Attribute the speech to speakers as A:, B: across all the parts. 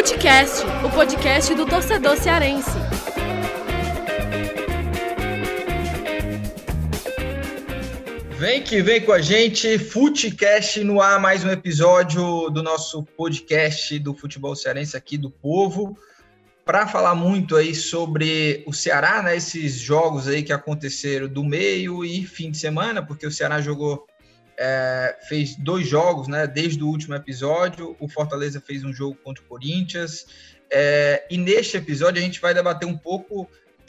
A: Futecast, o podcast do torcedor cearense.
B: Vem que vem com a gente, Futecast no ar, mais um episódio do nosso podcast do futebol cearense aqui do Povo, para falar muito aí sobre o Ceará, né, esses jogos aí que aconteceram do meio e fim de semana, porque o Ceará jogou, é, fez dois jogos, né, desde o último episódio, o Fortaleza fez um jogo contra o Corinthians, é, e neste episódio a gente vai debater um pouco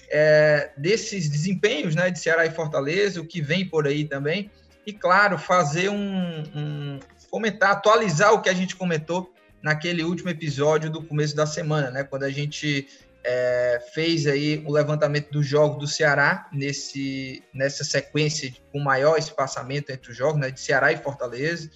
B: é, desses desempenhos né, de Ceará e Fortaleza, o que vem por aí também, e claro, fazer um, um comentar, atualizar o que a gente comentou naquele último episódio do começo da semana, né, quando a gente é, fez aí o levantamento dos jogos do Ceará nesse, nessa sequência com maior espaçamento entre os jogos, né, de Ceará e Fortaleza.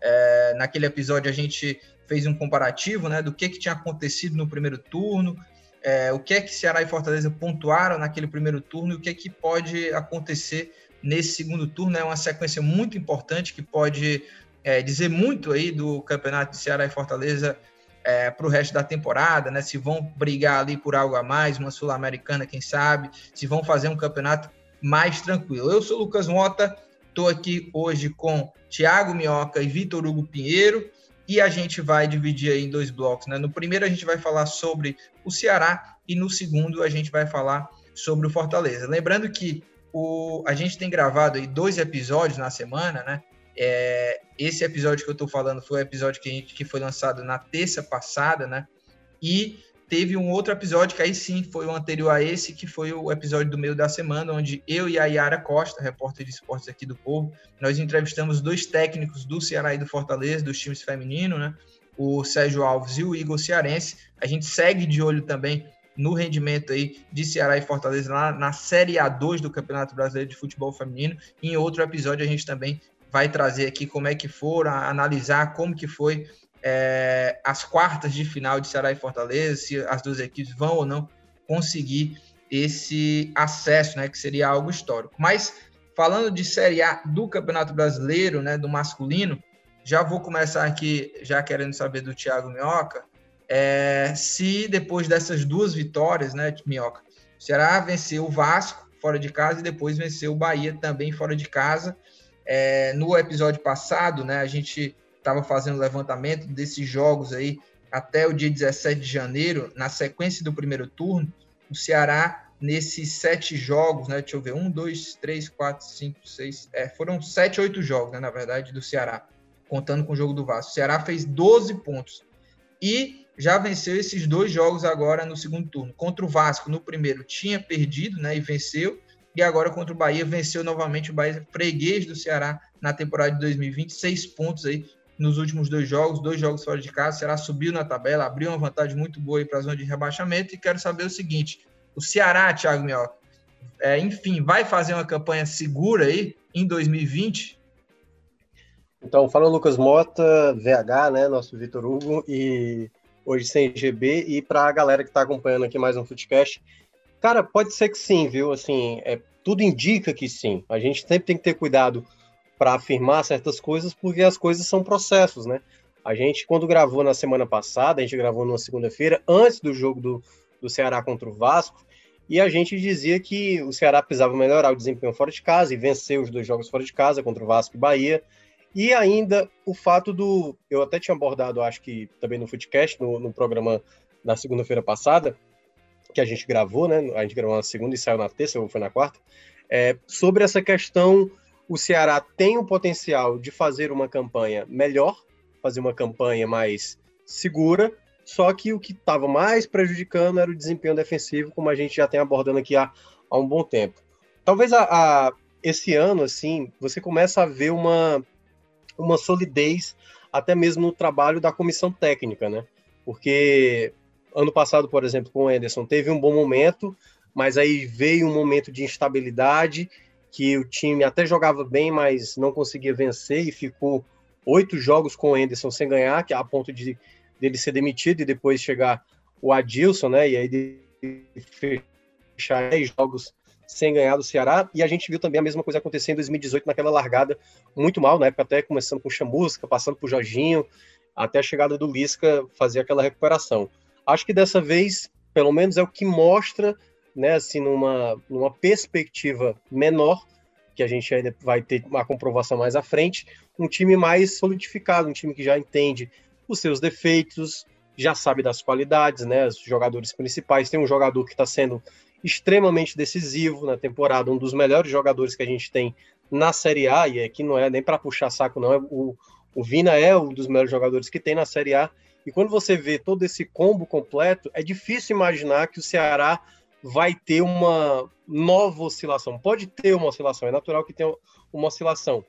B: É, naquele episódio a gente fez um comparativo né, do que, que tinha acontecido no primeiro turno, é, o que é que Ceará e Fortaleza pontuaram naquele primeiro turno e o que é que pode acontecer nesse segundo turno. É uma sequência muito importante que pode é, dizer muito aí do campeonato de Ceará e Fortaleza é, para o resto da temporada, né? Se vão brigar ali por algo a mais, uma Sul-Americana, quem sabe, se vão fazer um campeonato mais tranquilo. Eu sou o Lucas Mota, estou aqui hoje com Thiago Minhoca e Vitor Hugo Pinheiro e a gente vai dividir em dois blocos. Né? No primeiro, a gente vai falar sobre o Ceará e no segundo, a gente vai falar sobre o Fortaleza. Lembrando que o, a gente tem gravado aí dois episódios na semana, né? É, esse episódio que eu estou falando foi o episódio que, a gente, que foi lançado na terça passada, né? E teve um outro episódio que aí sim foi o anterior a esse, que foi o episódio do meio da semana, onde eu e a Yara Costa, repórter de esportes aqui do Povo, nós entrevistamos dois técnicos do Ceará e do Fortaleza, dos times femininos, né? O Sérgio Alves e o Igor Cearense. A gente segue de olho também no rendimento aí de Ceará e Fortaleza lá na Série A2 do Campeonato Brasileiro de Futebol Feminino. E em outro episódio a gente também vai trazer aqui como é que foram, analisar como que foi é, as quartas de final de Ceará e Fortaleza, se as duas equipes vão ou não conseguir esse acesso, né, que seria algo histórico. Mas falando de Série A do Campeonato Brasileiro, né, do masculino, já vou começar aqui, já querendo saber do Thiago Minhoca, é, se depois dessas duas vitórias, né, Minhoca, o venceu o Vasco fora de casa e depois venceu o Bahia também fora de casa. É, no episódio passado, né, a gente estava fazendo levantamento desses jogos aí até o dia 17 de janeiro, na sequência do primeiro turno, o Ceará, nesses sete jogos, né? Deixa eu ver, um, dois, três, quatro, cinco, seis. É, foram sete, oito jogos, né, na verdade, do Ceará, contando com o jogo do Vasco. O Ceará fez 12 pontos. E já venceu esses dois jogos agora no segundo turno. Contra o Vasco, no primeiro, tinha perdido, né? E venceu. E agora contra o Bahia, venceu novamente o Bahia, freguês do Ceará na temporada de 2020, seis pontos aí nos últimos dois jogos, dois jogos fora de casa. O Ceará subiu na tabela, abriu uma vantagem muito boa para a zona de rebaixamento. E quero saber o seguinte: o Ceará, Thiago Mioca, é, enfim, vai fazer uma campanha segura aí em 2020?
C: Então, fala Lucas Mota, VH, né, nosso Vitor Hugo, e hoje sem GB, e para a galera que está acompanhando aqui mais um Footcast, cara, pode ser que sim, viu? Assim, é, tudo indica que sim. A gente sempre tem que ter cuidado para afirmar certas coisas, porque as coisas são processos, né? A gente, quando gravou na semana passada, a gente gravou numa segunda-feira, antes do jogo do, do Ceará contra o Vasco, e a gente dizia que o Ceará precisava melhorar o desempenho fora de casa e vencer os dois jogos fora de casa contra o Vasco e Bahia. E ainda o fato do. Eu até tinha abordado, acho que também no Footcast, no, no programa da segunda-feira passada, que a gente gravou, né? A gente gravou na segunda e saiu na terça, ou foi na quarta, é, sobre essa questão o Ceará tem o potencial de fazer uma campanha melhor, fazer uma campanha mais segura, só que o que estava mais prejudicando era o desempenho defensivo, como a gente já tem abordando aqui há, há um bom tempo. Talvez a, a, esse ano, assim, você começa a ver uma, uma solidez até mesmo no trabalho da comissão técnica, né? Porque ano passado, por exemplo, com o Anderson, teve um bom momento, mas aí veio um momento de instabilidade que o time até jogava bem, mas não conseguia vencer e ficou oito jogos com o Anderson sem ganhar, que é a ponto de dele ser demitido e depois chegar o Adilson, né? E aí de fechar dez jogos sem ganhar do Ceará. E a gente viu também a mesma coisa acontecer em 2018 naquela largada muito mal, na época até começando com o Chamusca, passando por Jorginho, até a chegada do Lisca fazer aquela recuperação. Acho que dessa vez, pelo menos, é o que mostra, né, assim, numa, numa perspectiva menor, que a gente ainda vai ter uma comprovação mais à frente, um time mais solidificado, um time que já entende os seus defeitos, já sabe das qualidades, né? Os jogadores principais. Tem um jogador que está sendo extremamente decisivo na temporada, um dos melhores jogadores que a gente tem na Série A, e aqui não é nem para puxar saco, não. É o, o Vina é um dos melhores jogadores que tem na Série A. E quando você vê todo esse combo completo, é difícil imaginar que o Ceará vai ter uma nova oscilação. Pode ter uma oscilação, é natural que tenha uma oscilação.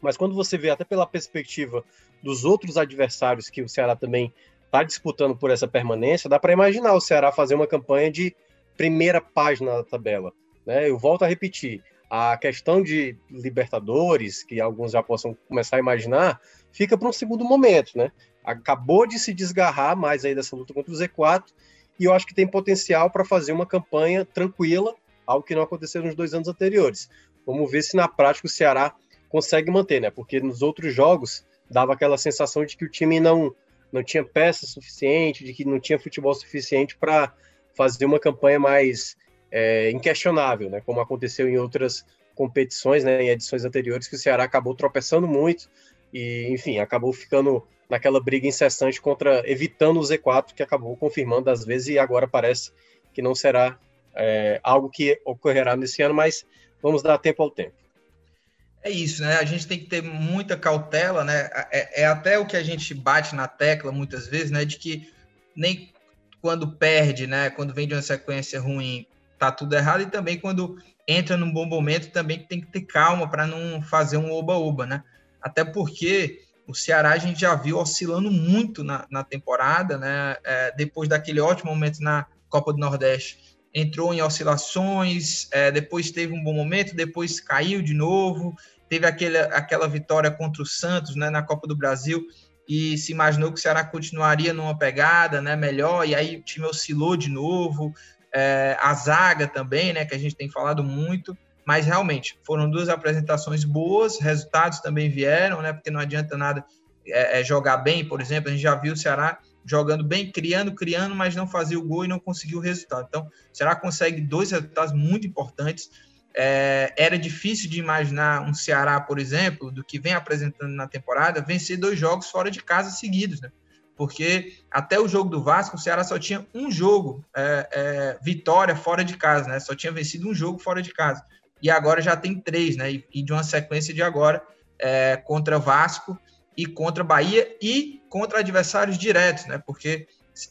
C: Mas quando você vê até pela perspectiva dos outros adversários que o Ceará também está disputando por essa permanência, dá para imaginar o Ceará fazer uma campanha de primeira página da tabela. Né? Eu volto a repetir, a questão de Libertadores, que alguns já possam começar a imaginar, fica para um segundo momento. Né? Acabou de se desgarrar mais aí dessa luta contra o Z4, e eu acho que tem potencial para fazer uma campanha tranquila, algo que não aconteceu nos dois anos anteriores. Vamos ver se na prática o Ceará consegue manter, né? Porque nos outros jogos dava aquela sensação de que o time não não tinha peça suficiente, de que não tinha futebol suficiente para fazer uma campanha mais é, inquestionável, né? Como aconteceu em outras competições, né? Em edições anteriores que o Ceará acabou tropeçando muito e, enfim, acabou ficando naquela briga incessante contra evitando o Z4 que acabou confirmando às vezes e agora parece que não será é, algo que ocorrerá nesse ano, mas vamos dar tempo ao tempo.
B: É isso, né? A gente tem que ter muita cautela, né? É, é, até o que a gente bate na tecla muitas vezes, né? De que nem quando perde, né? Quando vem de uma sequência ruim, tá tudo errado, e também quando entra num bom momento, também tem que ter calma para não fazer um oba-oba, né? Até porque o Ceará a gente já viu oscilando muito na, na temporada, né? É, depois daquele ótimo momento na Copa do Nordeste entrou em oscilações, é, depois teve um bom momento, depois caiu de novo, teve aquele, aquela vitória contra o Santos né, na Copa do Brasil e se imaginou que o Ceará continuaria numa pegada né, melhor, e aí o time oscilou de novo, é, a zaga também, né, que a gente tem falado muito, mas realmente foram duas apresentações boas, resultados também vieram, né, porque não adianta nada é, é jogar bem, por exemplo, a gente já viu o Ceará jogando bem, criando, criando, mas não fazia o gol e não conseguiu o resultado. Então, o Ceará consegue dois resultados muito importantes. É, era difícil de imaginar um Ceará, por exemplo, do que vem apresentando na temporada, vencer dois jogos fora de casa seguidos, né? Porque até o jogo do Vasco, o Ceará só tinha um jogo, é, é, vitória fora de casa, né? Só tinha vencido um jogo fora de casa. E agora já tem três, né? E, de uma sequência de agora é, contra Vasco e contra Bahia e contra adversários diretos, né? Porque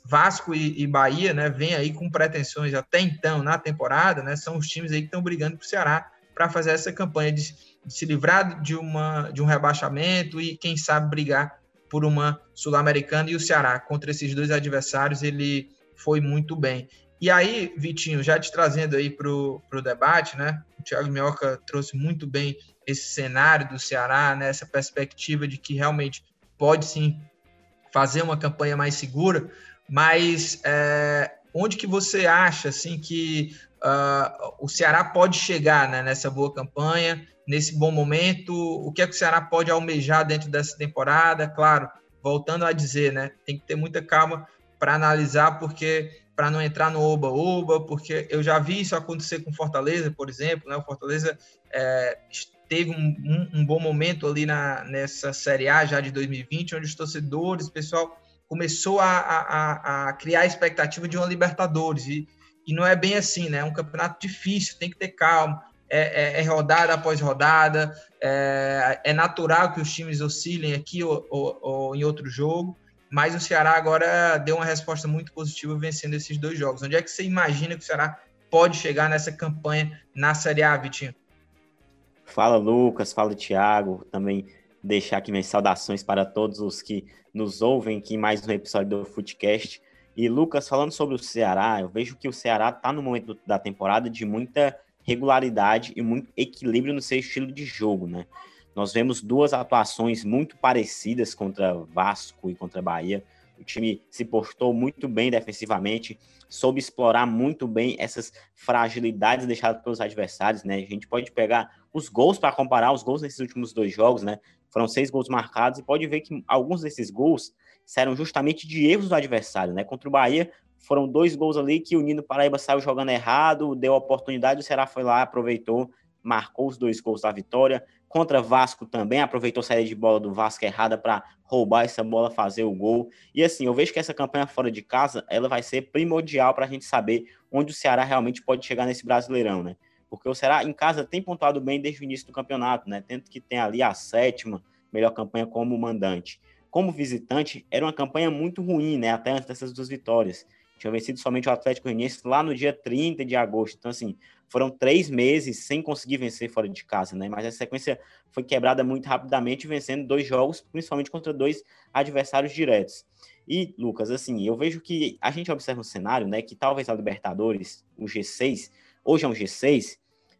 B: Vasco e, e Bahia, né, vem aí com pretensões até então na temporada, né? São os times aí que estão brigando para o Ceará para fazer essa campanha de, de, se livrar de uma de um rebaixamento e quem sabe brigar por uma sul-americana e o Ceará contra esses dois adversários ele foi muito bem. E aí, Vitinho, já te trazendo aí para o debate, né? O Thiago Minhoca trouxe muito bem esse cenário do Ceará, né? essa perspectiva de que realmente pode sim fazer uma campanha mais segura, mas é, onde que você acha assim que uh, o Ceará pode chegar né, nessa boa campanha, nesse bom momento? O que é que o Ceará pode almejar dentro dessa temporada? Claro, voltando a dizer, né? Tem que ter muita calma para analisar, porque para não entrar no oba-oba, porque eu já vi isso acontecer com Fortaleza, por exemplo, né? O Fortaleza é, teve um, um, um, bom momento ali na, nessa Série A já de 2020, onde os torcedores, o pessoal começou a, a, a criar a expectativa de uma Libertadores, e, e não é bem assim, né? É um campeonato difícil, tem que ter calma, é, é, é rodada após rodada, é, é, natural que os times oscilem aqui ou, ou, ou em outro jogo, mas o Ceará agora deu uma resposta muito positiva vencendo esses dois jogos. Onde é que você imagina que o Ceará pode chegar nessa campanha na Série A, Vitinho?
D: Fala, Lucas. Fala, Thiago. Também deixar aqui minhas saudações para todos os que nos ouvem aqui em mais um episódio do Footcast. E, Lucas, falando sobre o Ceará, eu vejo que o Ceará está no momento da temporada de muita regularidade e muito equilíbrio no seu estilo de jogo, né? Nós vemos duas atuações muito parecidas contra Vasco e contra Bahia. O time se postou muito bem defensivamente, soube explorar muito bem essas fragilidades deixadas pelos adversários, né? A gente pode pegar os gols para comparar os gols nesses últimos dois jogos, né? Foram seis gols marcados e pode ver que alguns desses gols saíram justamente de erros do adversário, né? Contra o Bahia, foram dois gols ali que o Nino Paraíba saiu jogando errado, deu oportunidade, o Ceará foi lá, aproveitou, marcou os dois gols da vitória. Contra Vasco também, aproveitou a saída de bola do Vasco errada para roubar essa bola, fazer o gol. E assim, eu vejo que essa campanha fora de casa, ela vai ser primordial para a gente saber onde o Ceará realmente pode chegar nesse Brasileirão, né? Porque o Ceará em casa tem pontuado bem desde o início do campeonato, né? Tanto que tem ali a sétima melhor campanha como mandante. Como visitante, era uma campanha muito ruim, né? Até antes dessas duas vitórias. Tinha vencido somente o Atlético Goianiense lá no dia 30 de agosto. Então, assim, foram três meses sem conseguir vencer fora de casa, né? Mas a sequência foi quebrada muito rapidamente, vencendo dois jogos, principalmente contra dois adversários diretos. E, Lucas, assim, eu vejo que a gente observa um cenário, né? Que talvez a Libertadores, o G6, hoje é um G6,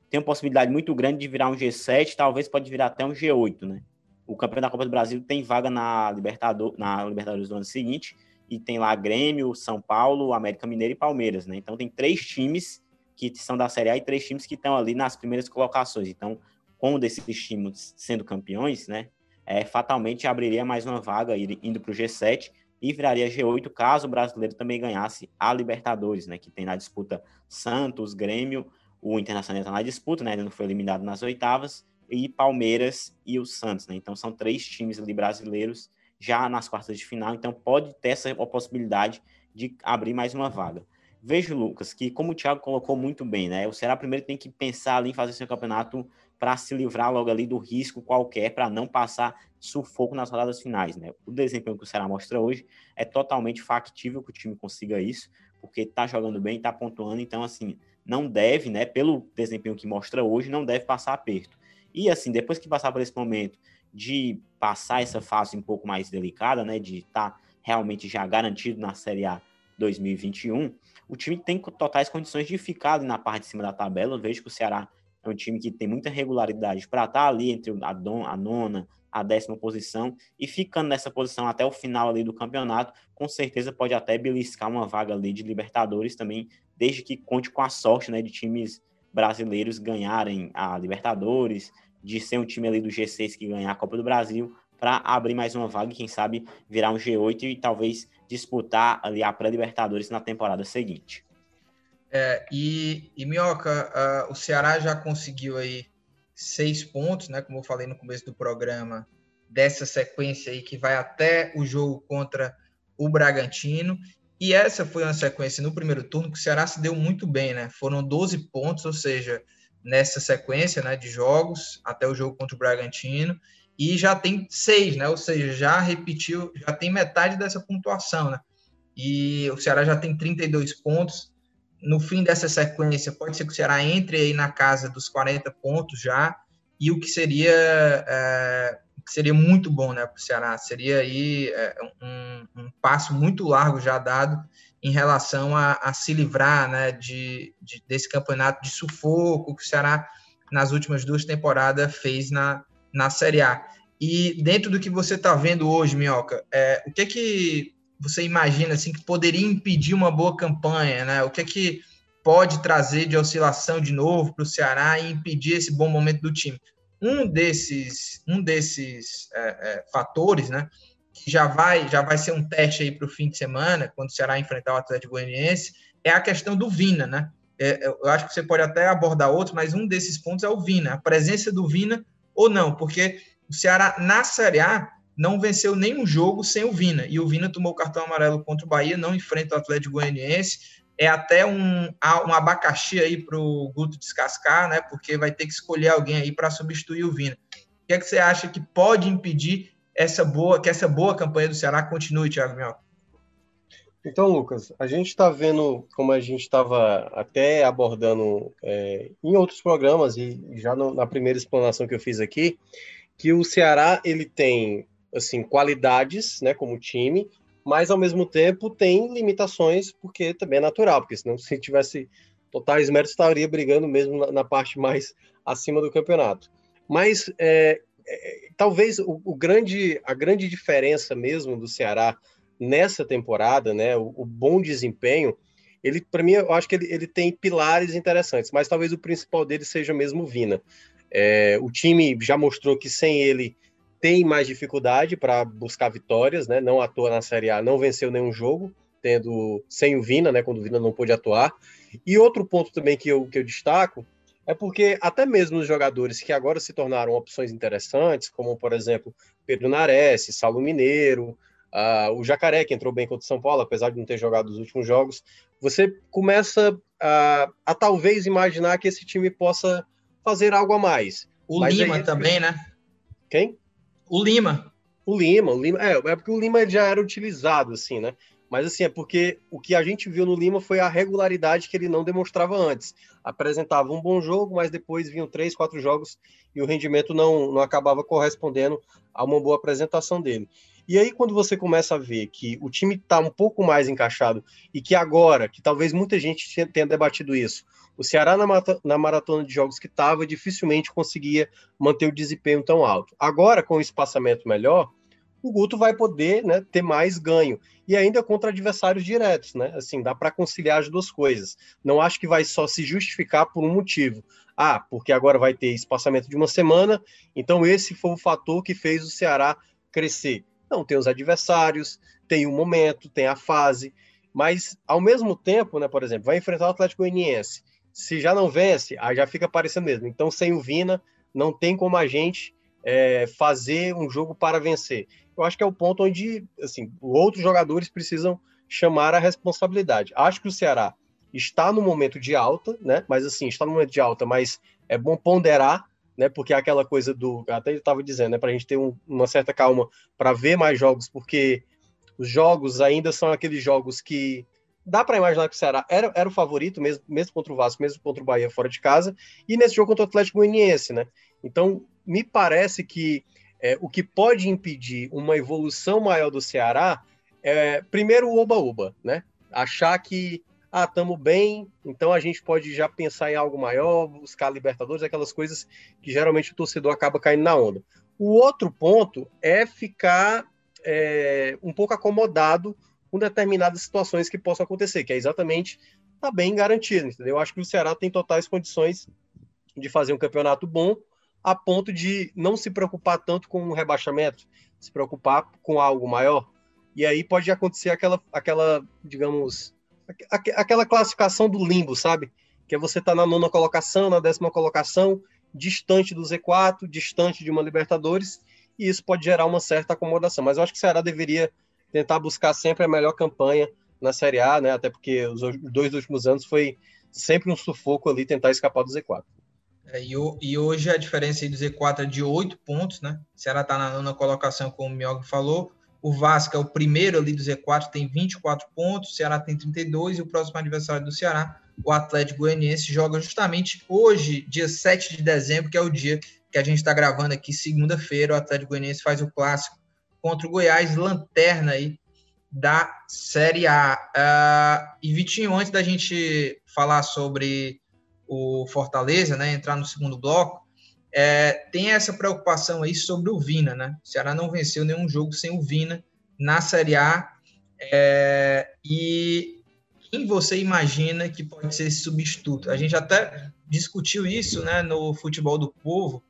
D: tem uma possibilidade muito grande de virar um G7, talvez pode virar até um G8, né? O campeão da Copa do Brasil tem vaga na, Libertador, na Libertadores do ano seguinte, e tem lá Grêmio, São Paulo, América Mineiro e Palmeiras, né? Então tem três times que são da Série A e três times que estão ali nas primeiras colocações. Então, com um desses times sendo campeões, né? É, fatalmente abriria mais uma vaga indo para o G7 e viraria G8 caso o brasileiro também ganhasse a Libertadores, né? Que tem na disputa Santos, Grêmio, o Internacional está na disputa, né? Ele não foi eliminado nas oitavas, e Palmeiras e o Santos, né? Então são três times ali brasileiros já nas quartas de final, então pode ter essa possibilidade de abrir mais uma vaga. Vejo, Lucas, que como o Thiago colocou muito bem, né? O Ceará primeiro tem que pensar ali em fazer seu campeonato para se livrar logo ali do risco qualquer, para não passar sufoco nas rodadas finais, né? O desempenho que o Ceará mostra hoje é totalmente factível que o time consiga isso, porque está jogando bem, está pontuando, então assim, não deve, né, pelo desempenho que mostra hoje, não deve passar aperto. E assim, depois que passar por esse momento de passar essa fase um pouco mais delicada, né, de estar tá realmente já garantido na Série A 2021, o time tem totais condições de ficar na parte de cima da tabela. Eu vejo que o Ceará é um time que tem muita regularidade para estar tá ali entre a, don, a nona, a décima posição e ficando nessa posição até o final ali do campeonato, com certeza pode até beliscar uma vaga ali de Libertadores também, desde que conte com a sorte, né, de times brasileiros ganharem a Libertadores, de ser um time ali do G6 que ganhar a Copa do Brasil, para abrir mais uma vaga e quem sabe virar um G8 e talvez disputar ali a pré-Libertadores na temporada seguinte.
B: É, e, e Minhoca, uh, o Ceará já conseguiu aí seis pontos, né? Como eu falei no começo do programa, dessa sequência aí que vai até o jogo contra o Bragantino. E essa foi uma sequência no primeiro turno que o Ceará se deu muito bem, né? Foram 12 pontos, ou seja, nessa sequência né, de jogos até o jogo contra o Bragantino. E já tem seis, né? Ou seja, já repetiu, já tem metade dessa pontuação, né? E o Ceará já tem 32 pontos. No fim dessa sequência, pode ser que o Ceará entre aí na casa dos 40 pontos já, e o que seria é, que seria muito bom né, para o Ceará. Seria aí é, um, um, passo muito largo já dado em relação a, a se livrar né, de, de, desse campeonato de sufoco que o Ceará, nas últimas duas temporadas, fez na, na Série A. E dentro do que você está vendo hoje, Minhoca, é, o que que você imagina assim que poderia impedir uma boa campanha? Né? O que que pode trazer de oscilação de novo para o Ceará e impedir esse bom momento do time? Um desses, um desses é, é, fatores, né, que já vai, já vai ser um teste aí para o fim de semana, quando o Ceará enfrentar o Atlético Goianiense, é a questão do Vina, né? É, eu acho que você pode até abordar outro, mas um desses pontos é o Vina, a presença do Vina ou não, porque o Ceará na Série A não venceu nenhum jogo sem o Vina, e o Vina tomou o cartão amarelo contra o Bahia, não enfrenta o Atlético Goianiense, é até um, um abacaxi aí para o Guto descascar, né? Porque vai ter que escolher alguém aí para substituir o Vina. O que é que você acha que pode impedir essa boa, que essa boa campanha do Ceará continue, Thiago Miel?
C: Então, Lucas, a gente está vendo, como a gente estava até abordando é, em outros programas e já no, na primeira explanação que eu fiz aqui, que o Ceará ele tem assim qualidades, né, como time, mas ao mesmo tempo tem limitações, porque também é natural, porque senão se tivesse totais méritos, estaria brigando mesmo na, na, parte mais acima do campeonato. Mas é, é, talvez o, o, grande, a grande diferença mesmo do Ceará nessa temporada, né, o, o bom desempenho, ele para mim eu acho que ele, ele tem pilares interessantes, mas talvez o principal dele seja mesmo o Vina. É, o time já mostrou que sem ele tem mais dificuldade para buscar vitórias, né? Não atua na Série A, não venceu nenhum jogo, tendo sem o Vina, né? Quando o Vina não pôde atuar. E outro ponto também que eu, que eu destaco é porque até mesmo os jogadores que agora se tornaram opções interessantes, como por exemplo Pedro Nares, Saulo Mineiro, uh, o Jacaré, que entrou bem contra o São Paulo, apesar de não ter jogado os últimos jogos, você começa a, a talvez imaginar que esse time possa fazer algo a mais.
B: O Mas Lima aí, também, né?
C: Quem?
B: O Lima.
C: O Lima, o Lima, é, é porque o Lima já era utilizado, assim, né? Mas assim, é porque o que a gente viu no Lima foi a regularidade que ele não demonstrava antes. Apresentava um bom jogo, mas depois vinham três, quatro jogos e o rendimento não, não acabava correspondendo a uma boa apresentação dele. E aí, quando você começa a ver que o time está um pouco mais encaixado e que agora, que talvez muita gente tenha debatido isso, o Ceará na, na maratona de jogos que estava dificilmente conseguia manter o desempenho tão alto. Agora, com o espaçamento melhor, o Guto vai poder né, ter mais ganho. E ainda contra adversários diretos, né? Assim, dá para conciliar as duas coisas. Não acho que vai só se justificar por um motivo. Ah, porque agora vai ter espaçamento de uma semana, então esse foi o fator que fez o Ceará crescer. Não, tem os adversários, tem o momento, tem a fase, mas ao mesmo tempo, né, por exemplo, vai enfrentar o Atlético Goianiense. Se já não vence, aí já fica parecendo mesmo. Então, sem o Vina, não tem como a gente é, fazer um jogo para vencer eu acho que é o ponto onde assim, outros jogadores precisam chamar a responsabilidade. Acho que o Ceará está no momento de alta, né? Mas assim, está no momento de alta, mas é bom ponderar, né? Porque é aquela coisa do. Até ele estava dizendo, né? Para a gente ter um, uma certa calma para ver mais jogos, porque os jogos ainda são aqueles jogos que dá para imaginar que o Ceará era, era o favorito, mesmo, mesmo contra o Vasco, mesmo contra o Bahia fora de casa, e nesse jogo contra o Atlético Goianiense, né? Então, me parece que é, o que pode impedir uma evolução maior do Ceará é, primeiro, o oba-oba, né? Achar que, ah, estamos bem, então a gente pode já pensar em algo maior, buscar Libertadores, aquelas coisas que geralmente o torcedor acaba caindo na onda. O outro ponto é ficar é, um pouco acomodado com determinadas situações que possam acontecer, que é exatamente tá bem garantido, entendeu? Eu acho que o Ceará tem totais condições de fazer um campeonato bom a ponto de não se preocupar tanto com o rebaixamento, se preocupar com algo maior. E aí pode acontecer aquela, aquela digamos, aquela classificação do limbo, sabe? Que é você tá na nona colocação, na décima colocação, distante do Z4, distante de uma Libertadores, e isso pode gerar uma certa acomodação. Mas eu acho que o Ceará deveria tentar buscar sempre a melhor campanha na Série A, né? Até porque os dois últimos anos foi sempre um sufoco ali tentar escapar do Z4.
B: É, e, hoje a diferença do Z4 é de 8 pontos, né? O Ceará está na nona colocação, como o Mioga falou. O Vasco é o primeiro ali do Z4, tem 24 pontos. O Ceará tem 32 e o próximo adversário do Ceará, o Atlético Goianiense, joga justamente hoje, dia 7 de dezembro, que é o dia que a gente está gravando aqui, segunda-feira. O Atlético Goianiense faz o clássico contra o Goiás, lanterna aí da Série A. Uh, e Vitinho, antes da gente falar sobre o Fortaleza, né, entrar no segundo bloco, é, tem essa preocupação aí sobre o Vina, né? O Ceará não venceu nenhum jogo sem o Vina na Série A. É, e quem você imagina que pode ser esse substituto? A gente até discutiu isso né, no futebol do povo,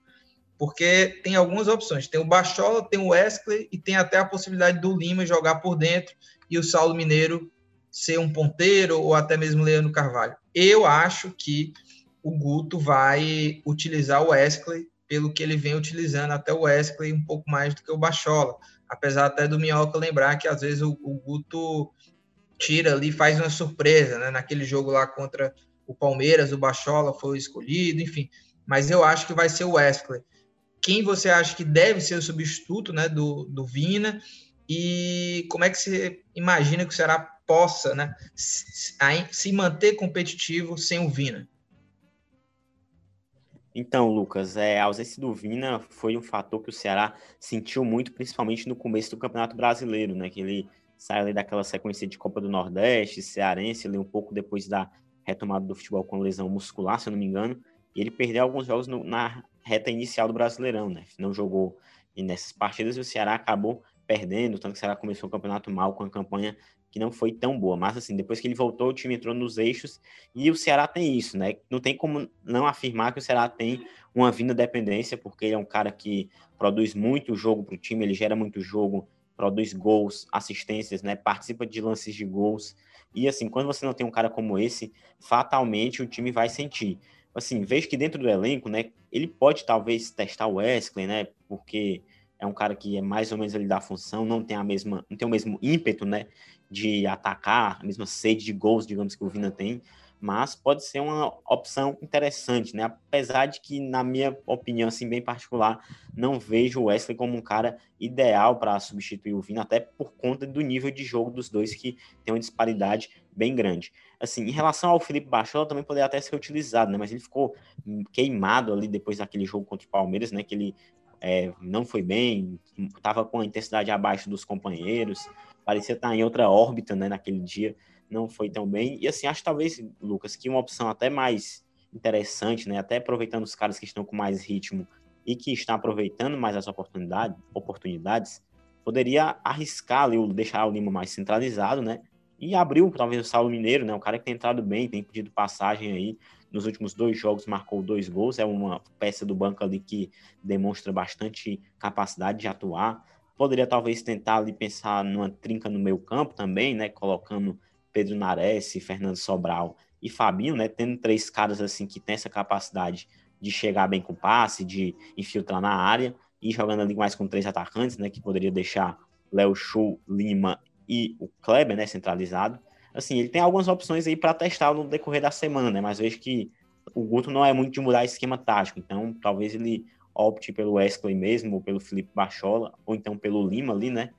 B: porque tem algumas opções. Tem o Bachola, tem o Wesley e tem até a possibilidade do Lima jogar por dentro e o Saulo Mineiro ser um ponteiro ou até mesmo Leandro Carvalho. Eu acho que o Guto vai utilizar o Wesley pelo que ele vem utilizando até o Wesley um pouco mais do que o Bachola. Apesar até do Minhoca lembrar que às vezes o, o Guto tira ali, faz uma surpresa, né? Naquele jogo lá contra o Palmeiras, o Bachola foi escolhido, enfim. Mas eu acho que vai ser o Wesley. Quem você acha que deve ser o substituto né, do, do Vina? E como é que você imagina que o Ceará possa né, se, se manter competitivo sem o Vina?
D: Então, Lucas, é, a ausência do Vina foi um fator que o Ceará sentiu muito, principalmente no começo do Campeonato Brasileiro, né? Que ele saiu ali daquela sequência de Copa do Nordeste, cearense, ali um pouco depois da retomada do futebol com lesão muscular, se eu não me engano, e ele perdeu alguns jogos no, na reta inicial do Brasileirão, né? Não jogou nessas partidas e o Ceará acabou perdendo, tanto que o Ceará começou o campeonato mal com a campanha que não foi tão boa. Mas, assim, depois que ele voltou, o time entrou nos eixos e o Ceará tem isso, né? Não tem como não afirmar que o Ceará tem uma vinda dependência, porque ele é um cara que produz muito jogo para o time, ele gera muito jogo, produz gols, assistências, né? Participa de lances de gols. E assim, quando você não tem um cara como esse, fatalmente o time vai sentir. Assim, vejo que dentro do elenco, né, ele pode talvez testar o Wesley, né? Porque é um cara que é mais ou menos ali da função, não tem a mesma, não tem o mesmo ímpeto, né, de atacar, a mesma sede de gols, digamos que o Vina tem, mas pode ser uma opção interessante, né? Apesar de que, na minha opinião, assim, bem particular, não vejo o Wesley como um cara ideal para substituir o Vina, até por conta do nível de jogo dos dois, que tem uma disparidade bem grande. Assim, em relação ao Felipe Bachola, também poderia até ser utilizado, né? Mas ele ficou queimado ali depois daquele jogo contra o Palmeiras, né? Que ele é, não foi bem, estava com a intensidade abaixo dos companheiros, parecia estar em outra órbita, né? Naquele dia não foi tão bem. E assim, acho talvez, Lucas, que uma opção até mais interessante, né? Até aproveitando os caras que estão com mais ritmo e que estão aproveitando mais as oportunidades, oportunidades poderia arriscar ali, deixar o Lima mais centralizado, né? E abriu talvez o Saulo Mineiro, né? Um cara que tem entrado bem, tem pedido passagem aí. Nos últimos dois jogos marcou dois gols, é uma peça do banco ali que demonstra bastante capacidade de atuar. Poderia talvez tentar ali pensar numa trinca no meio campo também, né? Colocando Pedro Nares, Fernando Sobral e Fabinho, né? Tendo três caras assim que tem essa capacidade de chegar bem com passe, de infiltrar na área e jogando ali mais com três atacantes, né? Que poderia deixar Léo Chu, Lima e o Kleber, né? Centralizado. Assim, ele tem algumas opções aí para testar no decorrer da semana, né? Mas vejo que o Guto não é muito de mudar esquema tático, então talvez ele opte pelo Wesley mesmo, ou pelo Felipe Bachola, ou então pelo Lima ali, né?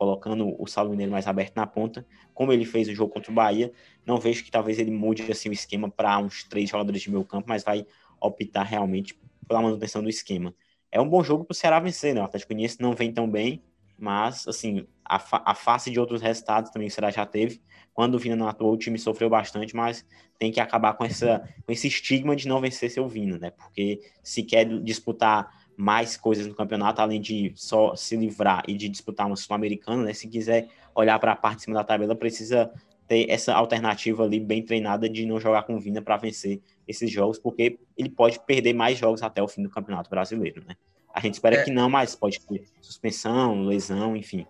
D: colocando o Saulo Mineiro mais aberto na ponta, como ele fez o jogo contra o Bahia. Não vejo que talvez ele mude assim, o esquema para uns três jogadores de meio campo, mas vai optar realmente pela manutenção do esquema. É um bom jogo para o Ceará vencer, né? O Atlético Goianiense não vem tão bem, mas assim, a, fa a face de outros resultados também o Ceará já teve. Quando o Vina não atuou, o time sofreu bastante, mas tem que acabar com, essa, com esse estigma de não vencer seu Vina, né? Porque se quer disputar mais coisas no campeonato, além de só se livrar e de disputar uma Sul-Americana, né? Se quiser olhar para a parte de cima da tabela, precisa ter essa alternativa ali bem treinada de não jogar com Vina para vencer esses jogos, porque ele pode perder mais jogos até o fim do Campeonato Brasileiro, né? A gente espera é, que não, mas pode ter suspensão, lesão, enfim.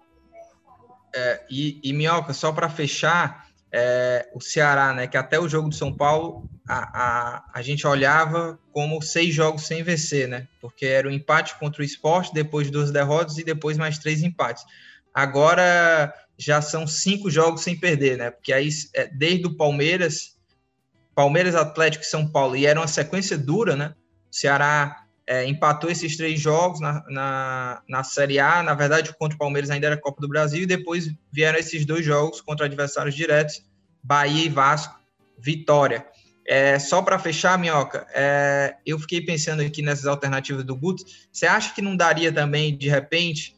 B: É, e, e Minhoca, só para fechar, é, o Ceará, né, que até o jogo do São Paulo a, a, a gente olhava como seis jogos sem vencer, né? Porque era o um empate contra o esporte, depois duas derrotas e depois mais três empates. Agora já são cinco jogos sem perder, né? Porque aí, é, desde o Palmeiras, Palmeiras, Atlético e São Paulo, e era uma sequência dura, né? O Ceará é, empatou esses três jogos na, na, na Série A. Na verdade, contra o Palmeiras ainda era Copa do Brasil, e depois vieram esses dois jogos contra adversários diretos, Bahia e Vasco, vitória. É, só para fechar, Minhoca, é, eu fiquei pensando aqui nessas alternativas do Guto. Você acha que não daria também, de repente,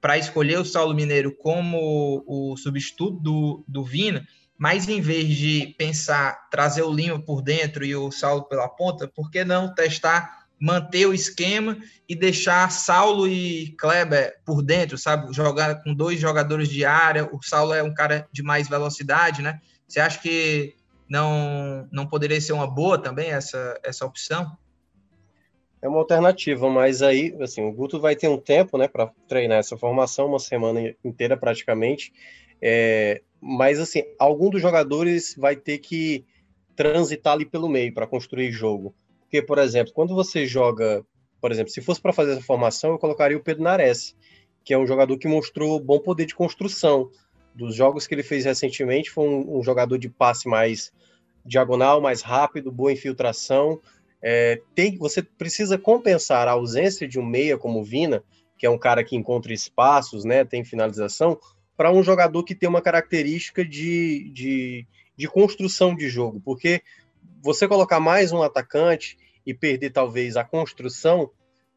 B: para escolher o Saulo Mineiro como o substituto do, do Vina, mas em vez de pensar trazer o Lima por dentro e o Saulo pela ponta, por que não testar, manter o esquema e deixar Saulo e Kleber por dentro, sabe? Jogar com dois jogadores de área. O Saulo é um cara de mais velocidade, né? Você acha que não, não poderia ser uma boa também essa, essa opção?
C: É uma alternativa, mas aí, assim, o Guto vai ter um tempo, né, para treinar essa formação, uma semana inteira praticamente. É, mas, assim, algum dos jogadores vai ter que transitar ali pelo meio para construir jogo. Porque, por exemplo, quando você joga, por exemplo, se fosse para fazer essa formação, eu colocaria o Pedro Nares, que é um jogador que mostrou bom poder de construção. Dos jogos que ele fez recentemente, foi um, um jogador de passe mais diagonal, mais rápido, boa infiltração. É, tem, você precisa compensar a ausência de um meia como o Vina, que é um cara que encontra espaços, né, tem finalização, para um jogador que tem uma característica de, de, de construção de jogo, porque você colocar mais um atacante e perder talvez a construção,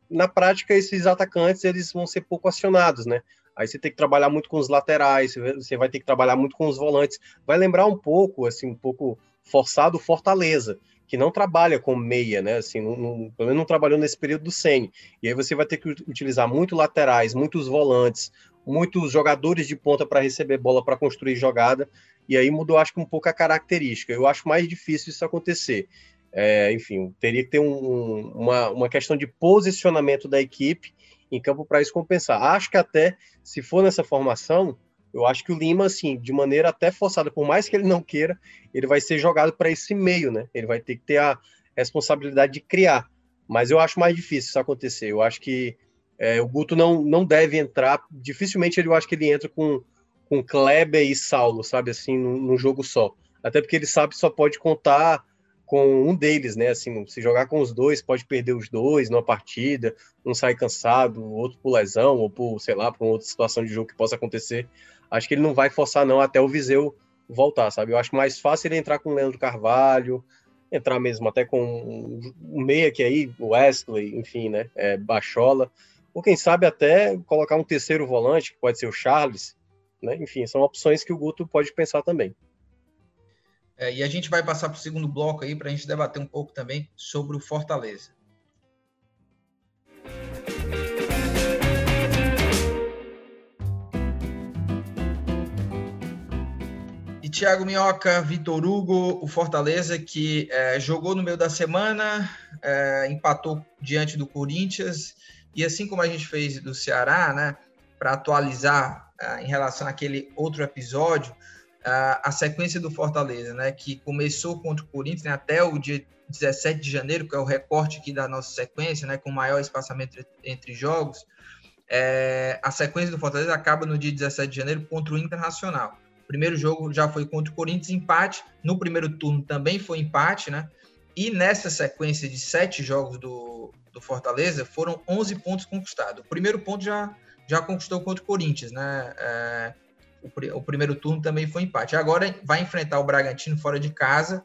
C: na prática esses atacantes eles vão ser pouco acionados, né? Aí você tem que trabalhar muito com os laterais, você vai ter que trabalhar muito com os volantes. Vai lembrar um pouco, assim, um pouco forçado Fortaleza, que não trabalha com meia, né? Assim, não, não, pelo menos não trabalhou nesse período do Sene. E aí você vai ter que utilizar muito laterais, muitos volantes, muitos jogadores de ponta para receber bola para construir jogada. E aí mudou, acho que um pouco a característica. Eu acho mais difícil isso acontecer. É, enfim, teria que ter um, uma, uma questão de posicionamento da equipe em campo para isso compensar. Acho que até, se for nessa formação, eu acho que o Lima, assim, de maneira até forçada, por mais que ele não queira, ele vai ser jogado para esse meio, né? Ele vai ter que ter a responsabilidade de criar. Mas eu acho mais difícil isso acontecer. Eu acho que é, o Guto não, não deve entrar. Dificilmente ele, eu acho que ele entra com, com Kleber e Saulo, sabe, assim, num, num jogo só. Até porque ele sabe que só pode contar com um deles, né? Assim, se jogar com os dois, pode perder os dois numa partida, um sai cansado, o outro por lesão, ou por, sei lá, por outra situação de jogo que possa acontecer. Acho que ele não vai forçar, não, até o Viseu voltar, sabe? Eu acho mais fácil ele entrar com o Leandro Carvalho, entrar mesmo até com um meia que aí, o Wesley, enfim, né? É, Bachola. Ou quem sabe até colocar um terceiro volante, que pode ser o Charles, né? Enfim, são opções que o Guto pode pensar também.
B: É, e a gente vai passar para o segundo bloco aí para a gente debater um pouco também sobre o Fortaleza. E Thiago Minhoca, Vitor Hugo, o Fortaleza que é, jogou no meio da semana, é, empatou diante do Corinthians, e assim como a gente fez do Ceará, né, para atualizar em relação àquele outro episódio, a, a sequência do Fortaleza, né, que começou contra o Corinthians né, até o dia 17 de janeiro, que é o recorte aqui da nossa sequência, né, com maior espaçamento entre, entre jogos, é, a sequência do Fortaleza acaba no dia 17 de janeiro contra o Internacional. O primeiro jogo já foi contra o Corinthians, empate. No primeiro turno também foi empate, né? E nessa sequência de sete jogos do, do Fortaleza, foram 11 pontos conquistados. O primeiro ponto já, já conquistou contra o Corinthians, né? É, o, o, primeiro turno também foi empate. Agora vai enfrentar o Bragantino fora de casa.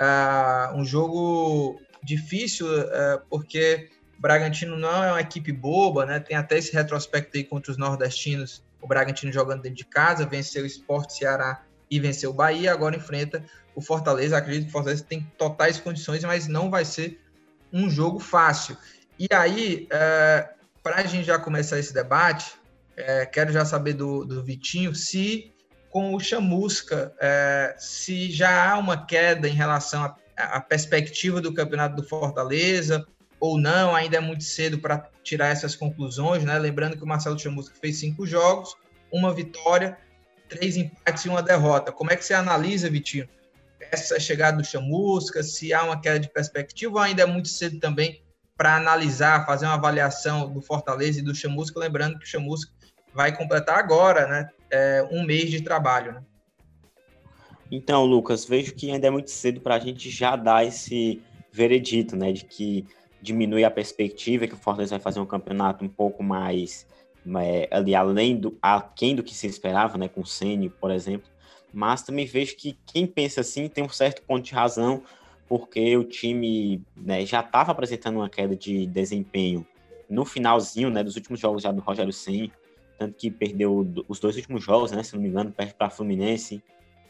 B: Uh, um jogo difícil, uh, porque o Bragantino não é uma equipe boba, né? Tem até esse retrospecto aí contra os nordestinos. O Bragantino jogando dentro de casa, venceu o Sport Ceará e venceu o Bahia. Agora enfrenta o Fortaleza. Acredito que o Fortaleza tem totais condições, mas não vai ser um jogo fácil. E aí, eh, para a gente já começar esse debate, é, quero já saber do, do Vitinho se com o Chamusca, é, se já há uma queda em relação à perspectiva do campeonato do Fortaleza ou não, ainda é muito cedo para tirar essas conclusões, né? Lembrando que o Marcelo Chamusca fez cinco jogos, uma vitória, três empates e uma derrota. Como é que você analisa, Vitinho, essa chegada do Chamusca, se há uma queda de perspectiva ou ainda é muito cedo também para analisar, fazer uma avaliação do Fortaleza e do Chamusca, lembrando que o Chamusca vai completar agora, né? É, um mês de trabalho, né?
D: Então, Lucas, vejo que ainda é muito cedo para a gente já dar esse veredito, né? De que diminui a perspectiva que o Fortaleza vai fazer um campeonato um pouco mais é, ali além do aquém do que se esperava, né? Com o Ceni, por exemplo. Mas também vejo que quem pensa assim tem um certo ponto de razão, porque o time né, já estava apresentando uma queda de desempenho no finalzinho, né, dos últimos jogos já do Rogério Ceni tanto que perdeu os dois últimos jogos, né? Se não me engano, perde para Fluminense,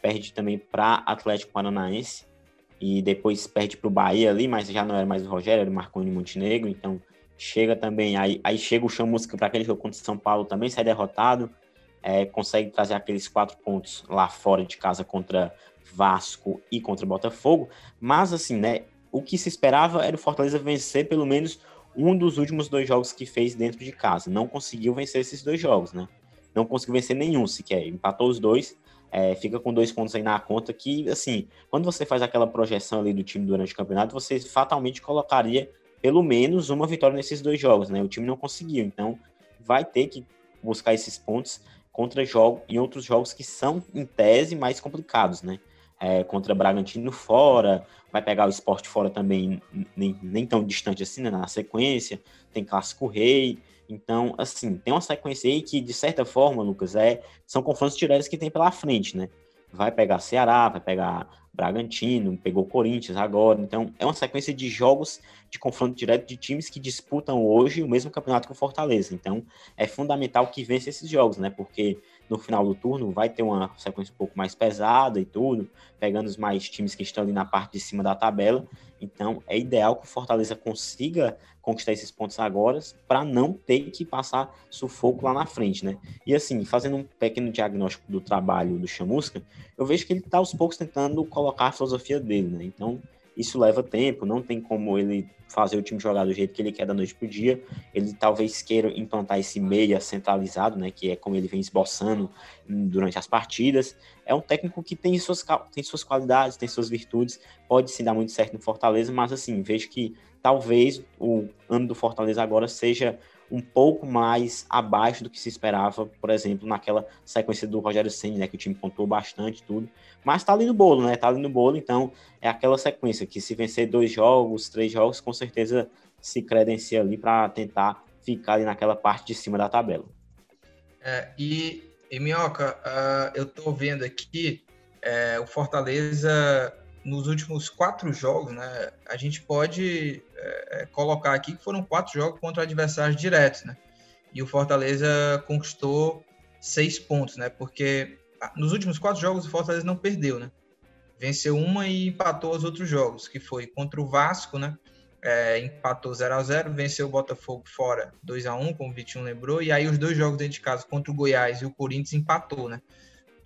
D: perde também para Atlético Paranaense e depois perde para o Bahia ali, mas já não era mais o Rogério, era o Marconi Montenegro, então chega também, aí, aí chega o Chamusca para aquele jogo contra o São Paulo também, sai derrotado, é, consegue trazer aqueles quatro pontos lá fora de casa contra Vasco e contra Botafogo, mas assim, né, o que se esperava era o Fortaleza vencer pelo menos um dos últimos dois jogos que fez dentro de casa. Não conseguiu vencer esses dois jogos, né? Não conseguiu vencer nenhum sequer. Empatou os dois, é, fica com dois pontos aí na conta que, assim, quando você faz aquela projeção ali do time durante o campeonato, você fatalmente colocaria pelo menos uma vitória nesses dois jogos, né? O time não conseguiu, então vai ter que buscar esses pontos contra jogos em outros jogos que são, em tese, mais complicados, né? É, contra Bragantino fora, vai pegar o esporte fora também, nem, nem tão distante assim, né, na sequência, tem Clássico Rei, então, assim, tem uma sequência aí que, de certa forma, Lucas, é, são confrontos diretos que tem pela frente, né? Vai pegar Ceará, vai pegar Bragantino, pegou Corinthians agora, então é uma sequência de jogos de confronto direto de times que disputam hoje o mesmo campeonato que o Fortaleza, então é fundamental que vença esses jogos, né? Porque no final do turno vai ter uma sequência um pouco mais pesada e tudo, pegando os mais times que estão ali na parte de cima da tabela. Então é ideal que o Fortaleza consiga conquistar esses pontos agora para não ter que passar sufoco lá na frente, né? E assim, fazendo um pequeno diagnóstico do trabalho do Chamusca, eu vejo que ele está aos poucos tentando colocar a filosofia dele, né? Então isso leva tempo, não tem como ele fazer o time jogar do jeito que ele quer da noite pro dia. Ele talvez queira implantar esse meia centralizado, né, que é como ele vem esboçando durante as partidas. É um técnico que tem suas, tem suas qualidades, tem suas virtudes, pode se dar muito certo no Fortaleza, mas assim, vejo que talvez o ano do Fortaleza agora seja um pouco mais abaixo do que se esperava, por exemplo, naquela sequência do Rogério Senna, né, que o time pontuou bastante tudo, mas tá ali no bolo, né? Tá ali no bolo, então é aquela sequência que se vencer dois jogos, três jogos, com certeza se credencia ali para tentar ficar ali naquela parte de cima da tabela.
B: É, e, e Minhoca, uh, eu tô vendo aqui é, o Fortaleza nos últimos quatro jogos, né, a gente pode é, é, colocar aqui que foram quatro jogos contra adversários diretos, né? E o Fortaleza conquistou seis pontos, né? Porque ah, nos últimos quatro jogos o Fortaleza não perdeu, né? Venceu uma e empatou os outros jogos, que foi contra o Vasco, né? É, empatou 0 a 0 venceu o Botafogo fora 2 a 1 como o Vitinho lembrou, e aí os dois jogos dentro de casa contra o Goiás e o Corinthians empatou, né?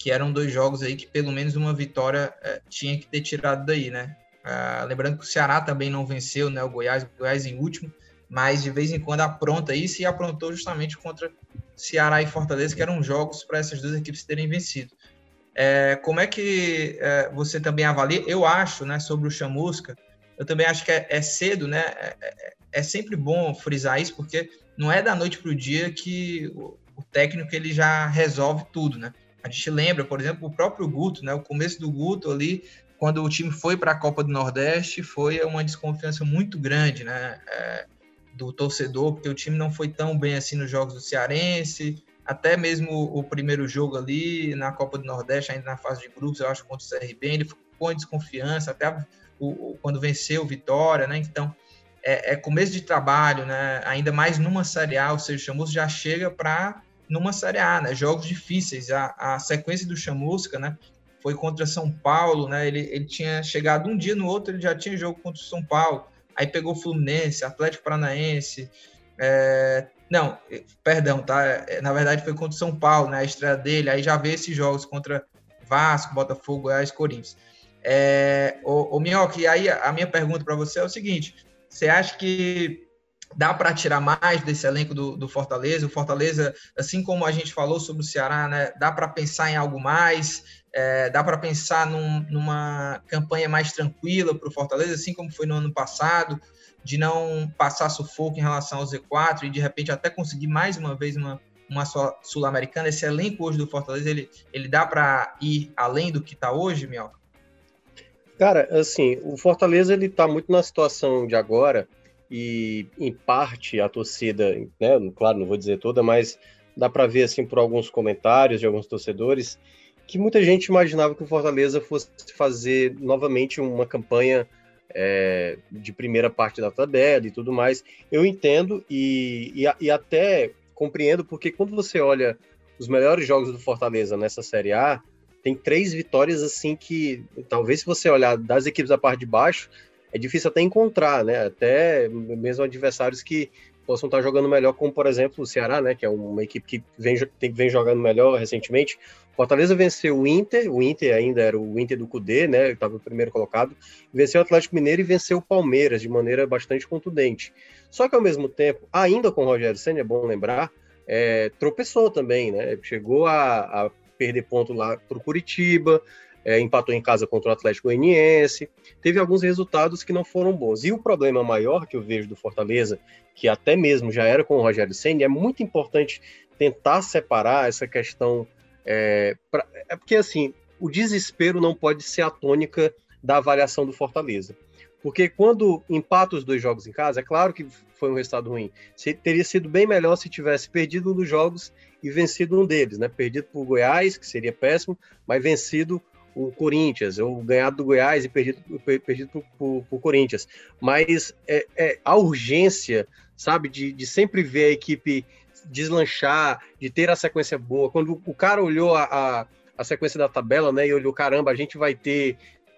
B: que eram dois jogos aí que pelo menos uma vitória é, tinha que ter tirado daí, né? Ah, lembrando que o Ceará também não venceu, né? O Goiás, o Goiás em último, mas de vez em quando apronta isso e aprontou justamente contra Ceará e Fortaleza, que eram jogos para essas duas equipes terem vencido. É, como é que é, você também avalia? Eu acho, né, sobre o Chamusca, eu também acho que é, é cedo, né? É, é, é, sempre bom frisar isso, porque não é da noite para o dia que o, o técnico ele já resolve tudo, né? A gente lembra, por exemplo, o próprio Guto, né? O começo do Guto ali, quando o time foi para a Copa do Nordeste, foi uma desconfiança muito grande, né? É, do torcedor, porque o time não foi tão bem assim nos jogos do Cearense, até mesmo o primeiro jogo ali na Copa do Nordeste, ainda na fase de grupos, eu acho, contra o CRB, ele ficou em desconfiança, até o, quando venceu Vitória, né? Então, é, é, começo de trabalho, né? Ainda mais numa Série A, ou seja, o Chamus já chega para numa Série A, né? Jogos difíceis. A, a sequência do Chamusca, né? Foi contra São Paulo, né? Ele, ele tinha chegado um dia no outro, ele já tinha jogo contra o São Paulo. Aí pegou Fluminense, Atlético Paranaense. É, não, perdão, tá? É, na verdade foi contra o São Paulo, né? A estreia dele. Aí já vê esses jogos contra Vasco, Botafogo, Goiás, Corinthians. É, o, o Minhoca, e aí a minha pergunta para você é o seguinte: você acha que dá para tirar mais desse elenco do, do, Fortaleza. O Fortaleza, assim como a gente falou sobre o Ceará, né, dá para pensar em algo mais, é, dá para pensar num, numa campanha mais tranquila para o Fortaleza, assim como foi no ano passado, de não passar sufoco em relação ao Z4 e de repente até conseguir mais uma vez uma, uma Sul-Americana. Esse elenco hoje do Fortaleza, ele, ele dá para ir além do que está hoje, Miel?
C: Cara, assim, o Fortaleza ele está muito na situação de agora e em parte a torcida, né, claro, não vou dizer toda, mas dá para ver assim por alguns comentários de alguns torcedores que muita gente imaginava que o Fortaleza fosse fazer novamente uma campanha é, de primeira parte da tabela e tudo mais. Eu entendo e, e, e até compreendo porque quando você olha os melhores jogos do Fortaleza nessa Série A, tem três vitórias assim que talvez se você olhar das equipes da parte de baixo, é difícil até encontrar, né? Até mesmo adversários que possam estar jogando melhor, como por exemplo o Ceará, né? Que é uma equipe que vem, vem jogando melhor recentemente. Fortaleza venceu o Inter, o Inter ainda era o Inter do Cudê, né? Estava o primeiro colocado. Venceu o Atlético Mineiro e venceu o Palmeiras de maneira bastante contundente. Só que ao mesmo tempo, ainda com o Rogério Senna, é bom lembrar, é, tropeçou também, né? Chegou a, a perder ponto lá para o Curitiba, é, empatou em casa contra o Atlético Goianiense, teve alguns resultados que não foram bons. E o problema maior que eu vejo do Fortaleza, que até mesmo já era com o Rogério Senna, é muito importante tentar separar essa questão. É, pra, é porque, assim, o desespero não pode ser a tônica da avaliação do Fortaleza. Porque quando empata os dois jogos em casa, é claro que foi um resultado ruim. Se, teria sido bem melhor se tivesse perdido um dos jogos e vencido um deles, né? Perdido por Goiás, que seria péssimo, mas vencido o Corinthians, ou ganhado do Goiás e perdido, perdido por, por, Corinthians. Mas é, é, a urgência, sabe, de, de sempre ver a equipe deslanchar, de ter a sequência boa. Quando o cara olhou a, a, a sequência da tabela, né, e olhou, caramba, a gente vai ter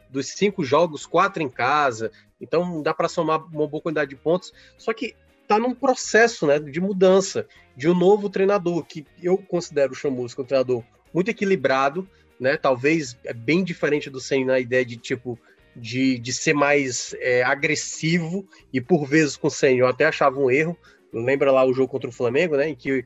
C: dos cinco jogos, quatro em casa, então dá para somar uma boa quantidade de pontos. Só que tá num processo, né, de mudança, de um novo treinador, que eu considero o Chamusco um treinador muito equilibrado, né? Talvez é bem diferente do Senna na ideia de tipo de, de ser mais é, agressivo e por vezes com o Senna eu até achava um erro. Lembra lá o jogo contra o Flamengo, né? Em que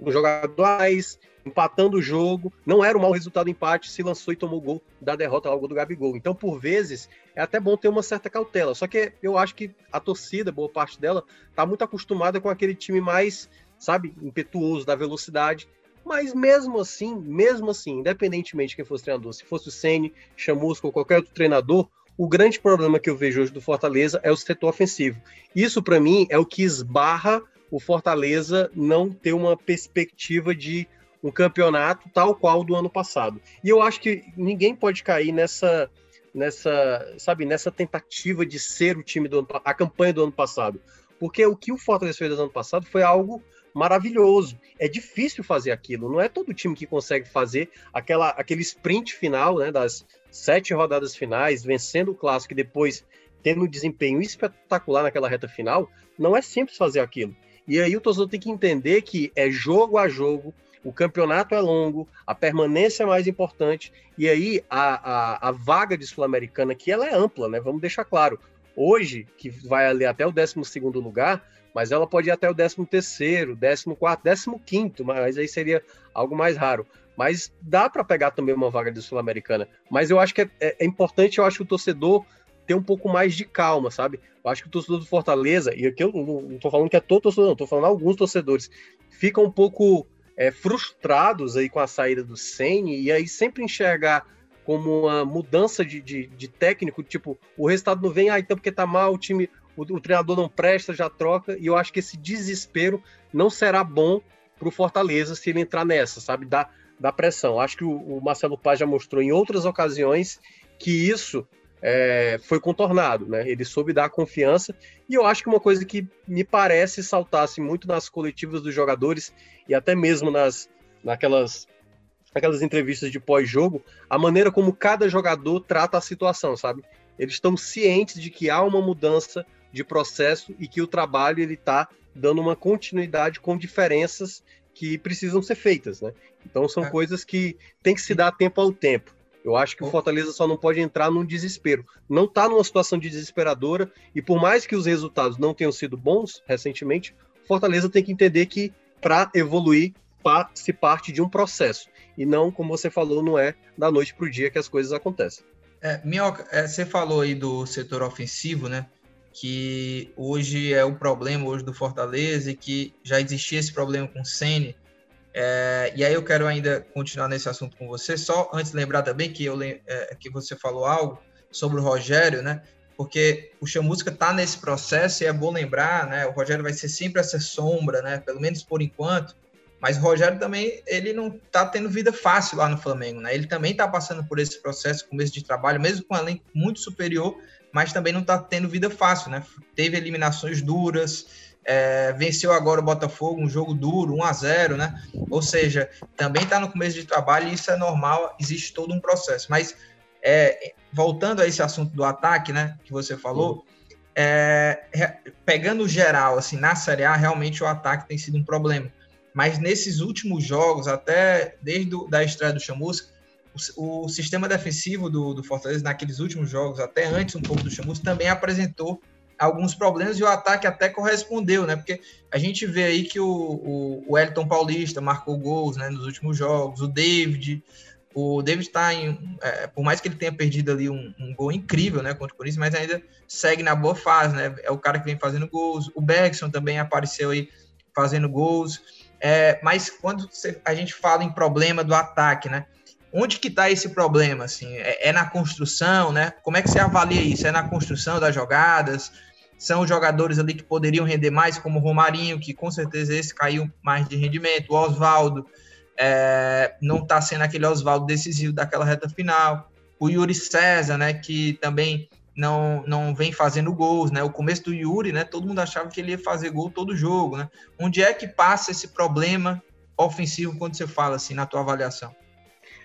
C: um jogador mais empatando o jogo, não era um mau resultado empate, se lançou e tomou gol da derrota ao gol do Gabigol. Então, por vezes, é até bom ter uma certa cautela. Só que eu acho que a torcida, boa parte dela, tá muito acostumada com aquele time mais, sabe, impetuoso, da velocidade. Mas mesmo assim, mesmo assim, independentemente de quem fosse treinador, se fosse o Ceni, Chamusco ou qualquer outro treinador, o grande problema que eu vejo hoje do Fortaleza é o setor ofensivo. Isso, para mim, é o que esbarra o Fortaleza não ter uma perspectiva de um campeonato tal qual do ano passado. E eu acho que ninguém pode cair nessa nessa, sabe, nessa tentativa de ser o time do ano, a campanha do ano passado. Porque o que o Fortaleza fez no ano passado foi algo maravilhoso. É difícil fazer aquilo, não é todo time que consegue fazer aquela, aquele sprint final, né, das sete rodadas finais, vencendo o clássico e depois tendo um desempenho espetacular naquela reta final, não é simples fazer aquilo. E aí o torcedor tem que entender que é jogo a jogo, o campeonato é longo, a permanência é mais importante, e aí a, a, a vaga de Sul-Americana aqui ela é ampla, né? Vamos deixar claro. Hoje, que vai ali até o 12 lugar, mas ela pode ir até o 13 terceiro, 14 décimo quinto, mas aí seria algo mais raro. Mas dá para pegar também uma vaga de Sul-Americana. Mas eu acho que é, é, é importante, eu acho que o torcedor ter um pouco mais de calma, sabe? Eu acho que o torcedor do Fortaleza, e aqui eu não estou falando que é todo torcedor, não, estou falando alguns torcedores, ficam um pouco é, frustrados aí com a saída do Sene e aí sempre enxergar como uma mudança de, de, de, técnico, tipo, o resultado não vem, ah, então porque tá mal, o time, o, o, treinador não presta, já troca, e eu acho que esse desespero não será bom para o Fortaleza se ele entrar nessa, sabe, da, da pressão. Acho que o, o Marcelo Paz já mostrou em outras ocasiões que isso é, foi contornado, né? Ele soube dar confiança e eu acho que uma coisa que me parece saltasse muito nas coletivas dos jogadores e até mesmo nas naquelas aquelas entrevistas de pós-jogo, a maneira como cada jogador trata a situação, sabe? Eles estão cientes de que há uma mudança de processo e que o trabalho ele está dando uma continuidade com diferenças que precisam ser feitas, né? Então são é. coisas que tem que se dar tempo ao tempo. Eu acho que o Fortaleza só não pode entrar num desespero. Não está numa situação de desesperadora e por mais que os resultados não tenham sido bons recentemente, Fortaleza tem que entender que para evoluir se parte de um processo e não, como você falou, não é da noite para o dia que as coisas acontecem.
B: É, Minhoca, é, você falou aí do setor ofensivo, né? Que hoje é o problema hoje do Fortaleza e que já existia esse problema com o Sene é, e aí eu quero ainda continuar nesse assunto com você, só antes lembrar também que, eu, é, que você falou algo sobre o Rogério, né? Porque o Chamusca está nesse processo e é bom lembrar, né? O Rogério vai ser sempre essa sombra, né? Pelo menos por enquanto. Mas o Rogério também, ele não está tendo vida fácil lá no Flamengo, né? Ele também está passando por esse processo, começo de trabalho, mesmo com um elenco muito superior, mas também não está tendo vida fácil, né? Teve eliminações duras, é, venceu agora o Botafogo, um jogo duro, 1 a 0 né? Ou seja, também está no começo de trabalho e isso é normal, existe todo um processo. Mas é, voltando a esse assunto do ataque, né, que você falou, é, pegando geral, assim, na Série A, realmente o ataque tem sido um problema. Mas nesses últimos jogos, até desde a da estreia do Chamusca, o, o, sistema defensivo do, do Fortaleza, naqueles últimos jogos, até antes um pouco do Chamusca, também apresentou alguns problemas e o ataque até correspondeu, né? Porque a gente vê aí que o, o, o Elton Paulista marcou gols né, nos últimos jogos, o David. O David está em. É, por mais que ele tenha perdido ali um, um, gol incrível né, contra o Corinthians, mas ainda segue na boa fase, né? É o cara que vem fazendo gols. O Bergson também apareceu aí fazendo gols. É, mas quando a gente fala em problema do ataque, né? Onde que está esse problema? Assim, é, é, na construção, né? Como é que você avalia isso? É na construção das jogadas? são jogadores ali que poderiam render mais, como o Romarinho, que com certeza esse caiu mais de rendimento, o Oswaldo é, não está sendo aquele Oswaldo decisivo daquela reta final, o Yuri César, né, que também não, não vem fazendo gols, né, o começo do Yuri, né, todo mundo achava que ele ia fazer gol todo jogo, né, onde é que passa esse problema ofensivo quando você fala assim, na tua avaliação?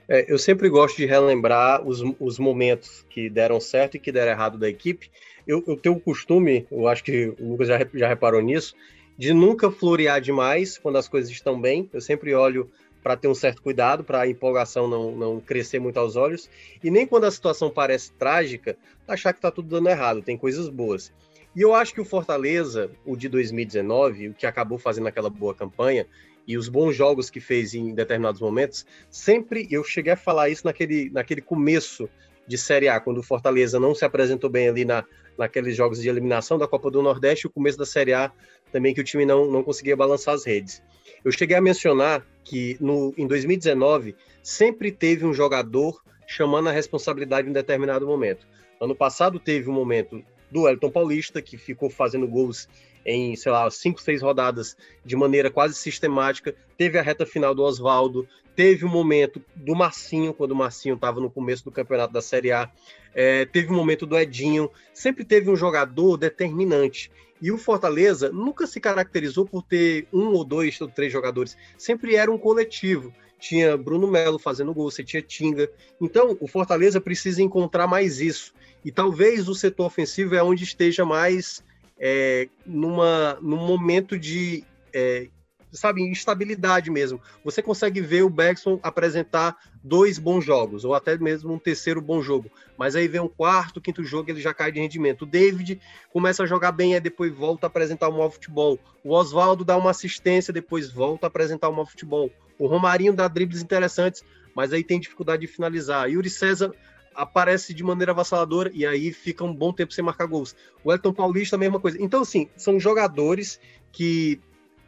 C: É, eu sempre gosto de relembrar os, os momentos que deram certo e que deram errado da equipe, eu, eu tenho o costume, eu acho que o Lucas já, já reparou nisso, de nunca florear demais quando as coisas estão bem. Eu sempre olho para ter um certo cuidado, para a empolgação não, não crescer muito aos olhos, e nem quando a situação parece trágica, achar que está tudo dando errado, tem coisas boas. E eu acho que o Fortaleza, o de 2019, o que acabou fazendo aquela boa campanha, e os bons jogos que fez em determinados momentos, sempre eu cheguei a falar isso naquele, naquele começo de Série A, quando o Fortaleza não se apresentou bem ali na, naqueles jogos de eliminação da Copa do Nordeste, o começo da Série A também que o time não, não conseguia balançar as redes. Eu cheguei a mencionar que no, em 2019 sempre teve um jogador chamando a responsabilidade em determinado momento. Ano passado teve um momento do Elton Paulista, que ficou fazendo gols em, sei lá, cinco, seis rodadas de maneira quase sistemática. Teve a reta final do Oswaldo, teve o momento do Marcinho, quando o Marcinho estava no começo do campeonato da Série A. É, teve o momento do Edinho. Sempre teve um jogador determinante. E o Fortaleza nunca se caracterizou por ter um ou dois ou três jogadores. Sempre era um coletivo. Tinha Bruno Melo fazendo gol, você tinha Tinga. Então, o Fortaleza precisa encontrar mais isso. E talvez o setor ofensivo é onde esteja mais é, numa, num momento de é, sabe, instabilidade mesmo. Você consegue ver o Bergson apresentar dois bons jogos, ou até mesmo um terceiro bom jogo. Mas aí vem um quarto, quinto jogo, ele já cai de rendimento. O David começa a jogar bem, aí depois volta a apresentar um mau futebol. O Oswaldo dá uma assistência, depois volta a apresentar um mau futebol. O Romarinho dá dribles interessantes, mas aí tem dificuldade de finalizar. Yuri César aparece de maneira avassaladora e aí fica um bom tempo sem marcar gols. O Elton Paulista, a mesma coisa. Então, assim, são jogadores que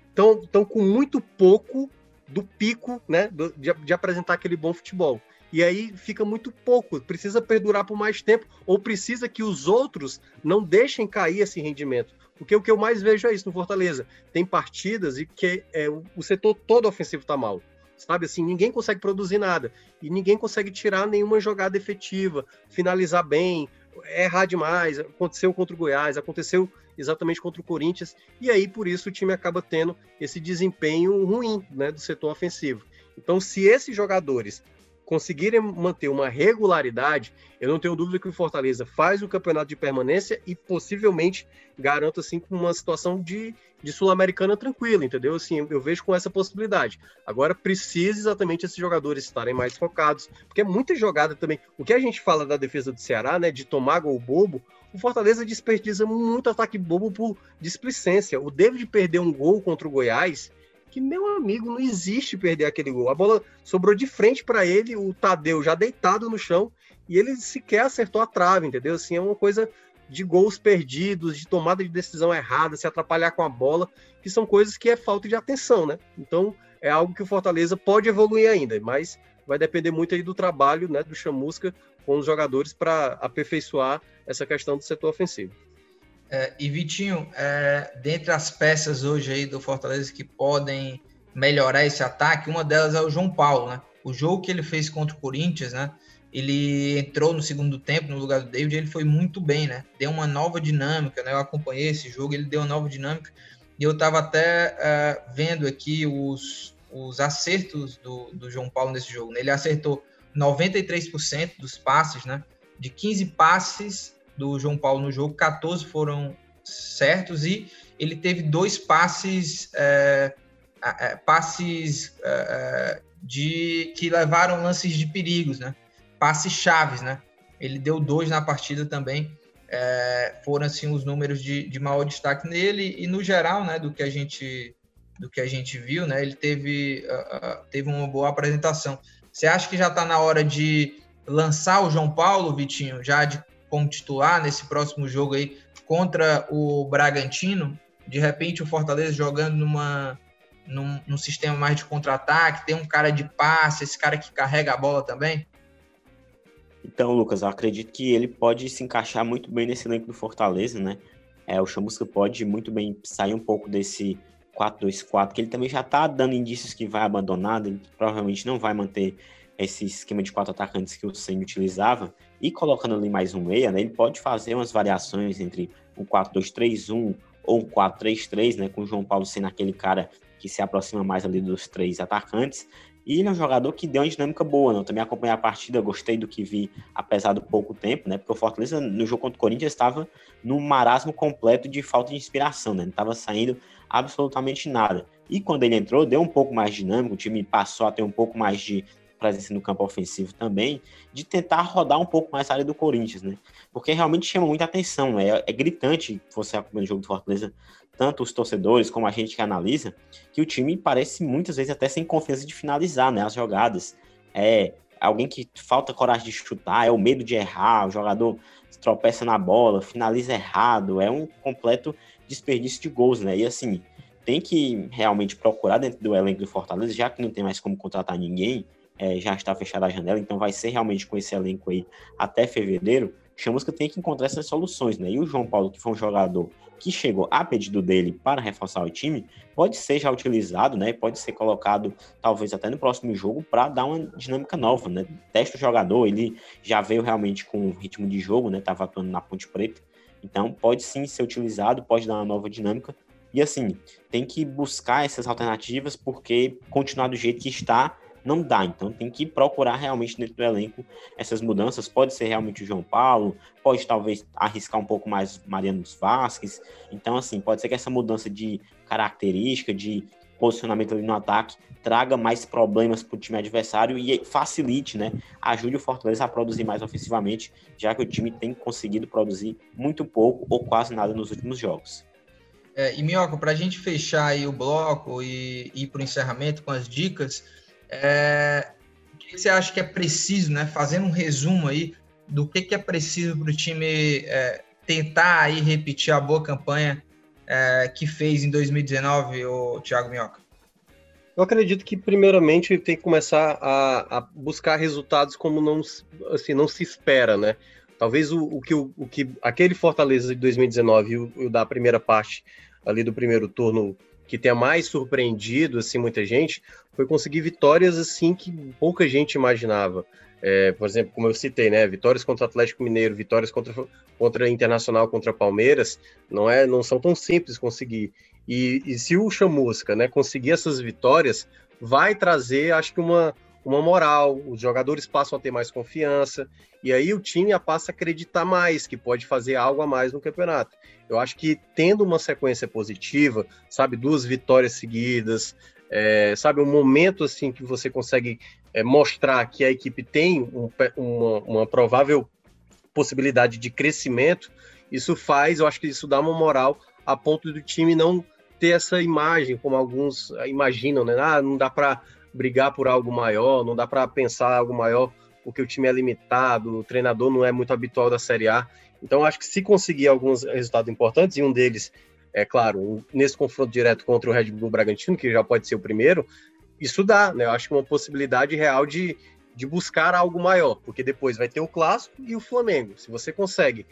C: estão com muito pouco do pico, né, de, de, apresentar aquele bom futebol. E aí fica muito pouco, precisa perdurar por mais tempo, ou precisa que os outros não deixem cair esse rendimento. Porque o que eu mais vejo é isso no Fortaleza. Tem partidas e que é, o setor todo ofensivo está mal. Sabe assim, ninguém consegue produzir nada. E ninguém consegue tirar nenhuma jogada efetiva, finalizar bem, errar demais. Aconteceu contra o Goiás, aconteceu exatamente contra o Corinthians, e aí por isso o time acaba tendo esse desempenho ruim né, do setor ofensivo. Então, se esses jogadores conseguirem manter uma regularidade, eu não tenho dúvida que o Fortaleza faz o campeonato de permanência e possivelmente garanta assim uma situação de, de sul-americana tranquila, entendeu? Assim, eu vejo com essa possibilidade. Agora precisa exatamente esses jogadores estarem mais focados, porque é muita jogada também. O que a gente fala da defesa do Ceará, né, de tomar gol bobo, o Fortaleza desperdiça muito ataque bobo por displicência. O David perdeu um gol contra o Goiás, que, meu amigo, não existe perder aquele gol. A bola sobrou de frente para ele, o Tadeu já deitado no chão, e ele sequer acertou a trave, entendeu? Assim, é uma coisa de gols perdidos, de tomada de decisão errada, se atrapalhar com a bola, que são coisas que é falta de atenção, né? Então, é algo que o Fortaleza pode evoluir ainda, mas vai depender muito aí do trabalho, né, do Chamusca com os jogadores para aperfeiçoar essa questão do setor ofensivo.
B: É, e Vitinho, é, dentre as peças hoje aí do Fortaleza que podem melhorar esse ataque, uma delas é o João Paulo, né? O jogo que ele fez contra o Corinthians, né? Ele entrou no segundo tempo no lugar do David, ele foi muito bem, né? Deu uma nova dinâmica, né? Eu acompanhei esse jogo, ele deu uma nova dinâmica. E eu estava até é, vendo aqui os, os acertos do, do João Paulo nesse jogo. Né? Ele acertou 93% dos passes, né? De 15 passes, do João Paulo no jogo, 14 foram certos e ele teve dois passes é, é, passes é, de que levaram lances de perigos, né? Passes chaves, né? Ele deu dois na partida também. É, foram assim os números de, de maior destaque nele e no geral, né? Do que a gente do que a gente viu, né? Ele teve uh, teve uma boa apresentação. Você acha que já está na hora de lançar o João Paulo, Vitinho, já de como titular nesse próximo jogo aí contra o Bragantino, de repente o Fortaleza jogando numa, num, num sistema mais de contra-ataque, tem um cara de passe, esse cara que carrega a bola também?
D: Então, Lucas, eu acredito que ele pode se encaixar muito bem nesse elenco do Fortaleza, né? É, o Chamusca pode muito bem sair um pouco desse 4-2-4, que ele também já tá dando indícios que vai abandonar, ele provavelmente não vai manter esse esquema de quatro atacantes que o Senna utilizava e colocando ali mais um meia, né, ele pode fazer umas variações entre um 4-2-3-1 ou um 4-3-3, né, com o João Paulo sendo aquele cara que se aproxima mais ali dos três atacantes. E ele é um jogador que deu uma dinâmica boa, né? Eu também acompanhei a partida, gostei do que vi, apesar do pouco tempo, né? Porque o Fortaleza, no jogo contra o Corinthians, estava num marasmo completo de falta de inspiração, né? Não estava saindo absolutamente nada. E quando ele entrou, deu um pouco mais dinâmico, o time passou a ter um pouco mais de presença no campo ofensivo também, de tentar rodar um pouco mais a área do Corinthians, né? Porque realmente chama muita atenção, né? É, é gritante você acompanhando o jogo do Fortaleza, tanto os torcedores como a gente que analisa, que o time parece muitas vezes até sem confiança de finalizar, né? As jogadas. É alguém que falta coragem de chutar, é o medo de errar, o jogador tropeça na bola, finaliza errado, é um completo desperdício de gols, né? E assim, tem que realmente procurar dentro do elenco do Fortaleza, já que não tem mais como contratar ninguém, é, já está fechada a janela, então vai ser realmente com esse elenco aí até fevereiro. Chamusca tem que encontrar essas soluções, né? E o João Paulo, que foi um jogador que chegou a pedido dele para reforçar o time, pode ser já utilizado, né? Pode ser colocado, talvez até no próximo jogo, para dar uma dinâmica nova, né? Testa o jogador, ele já veio realmente com ritmo de jogo, né? Tava atuando na Ponte Preta, então pode sim ser utilizado, pode dar uma nova dinâmica. E assim, tem que buscar essas alternativas, porque continuar do jeito que está não dá. Então tem que procurar realmente dentro do elenco essas mudanças. Pode ser realmente o João Paulo, pode talvez arriscar um pouco mais Mariano Vasquez. Então, assim, pode ser que essa mudança de característica, de posicionamento ali no ataque, traga mais problemas para o time adversário e facilite, né? Ajude o Fortaleza a produzir mais ofensivamente, já que o time tem conseguido produzir muito pouco ou quase nada nos últimos jogos.
B: É, e Minhoca, para a gente fechar aí o bloco e ir para o encerramento com as dicas, é, o que você acha que é preciso, né? Fazendo um resumo aí do que, que é preciso para o time é, tentar aí repetir a boa campanha é, que fez em 2019, o Thiago Minhoca?
C: Eu acredito que primeiramente tem que começar a, a, buscar resultados como não, assim, não se espera, né? Talvez o, o, que, o, o que aquele Fortaleza de 2019 e o, o da primeira parte ali do primeiro turno que tenha mais surpreendido assim muita gente foi conseguir vitórias assim que pouca gente imaginava. É, por exemplo, como eu citei, né, vitórias contra Atlético Mineiro, vitórias contra contra Internacional, contra Palmeiras, não é, não são tão simples conseguir. E, e se o Chamusca, né, conseguir essas vitórias, vai trazer, acho que uma uma moral, os jogadores passam a ter mais confiança, e aí o time passa a acreditar mais que pode fazer algo a mais no campeonato. Eu acho que tendo uma sequência positiva, sabe, duas vitórias seguidas, é, sabe, um momento assim que você consegue é, mostrar que a equipe tem um, uma, uma provável possibilidade de crescimento, isso faz, eu acho que isso dá uma moral a ponto do time não ter essa imagem, como alguns imaginam, né? Ah, não dá para brigar por algo maior, não dá para pensar algo maior porque o time é limitado, o treinador não é muito habitual da Série A. Então, acho que se conseguir alguns resultados importantes, e um deles, é claro, nesse confronto direto contra o Red Bull Bragantino, que já pode ser o primeiro, isso dá, né? Eu acho que uma possibilidade real de, de buscar algo maior, porque depois vai ter o Clássico e o Flamengo. Se você consegue,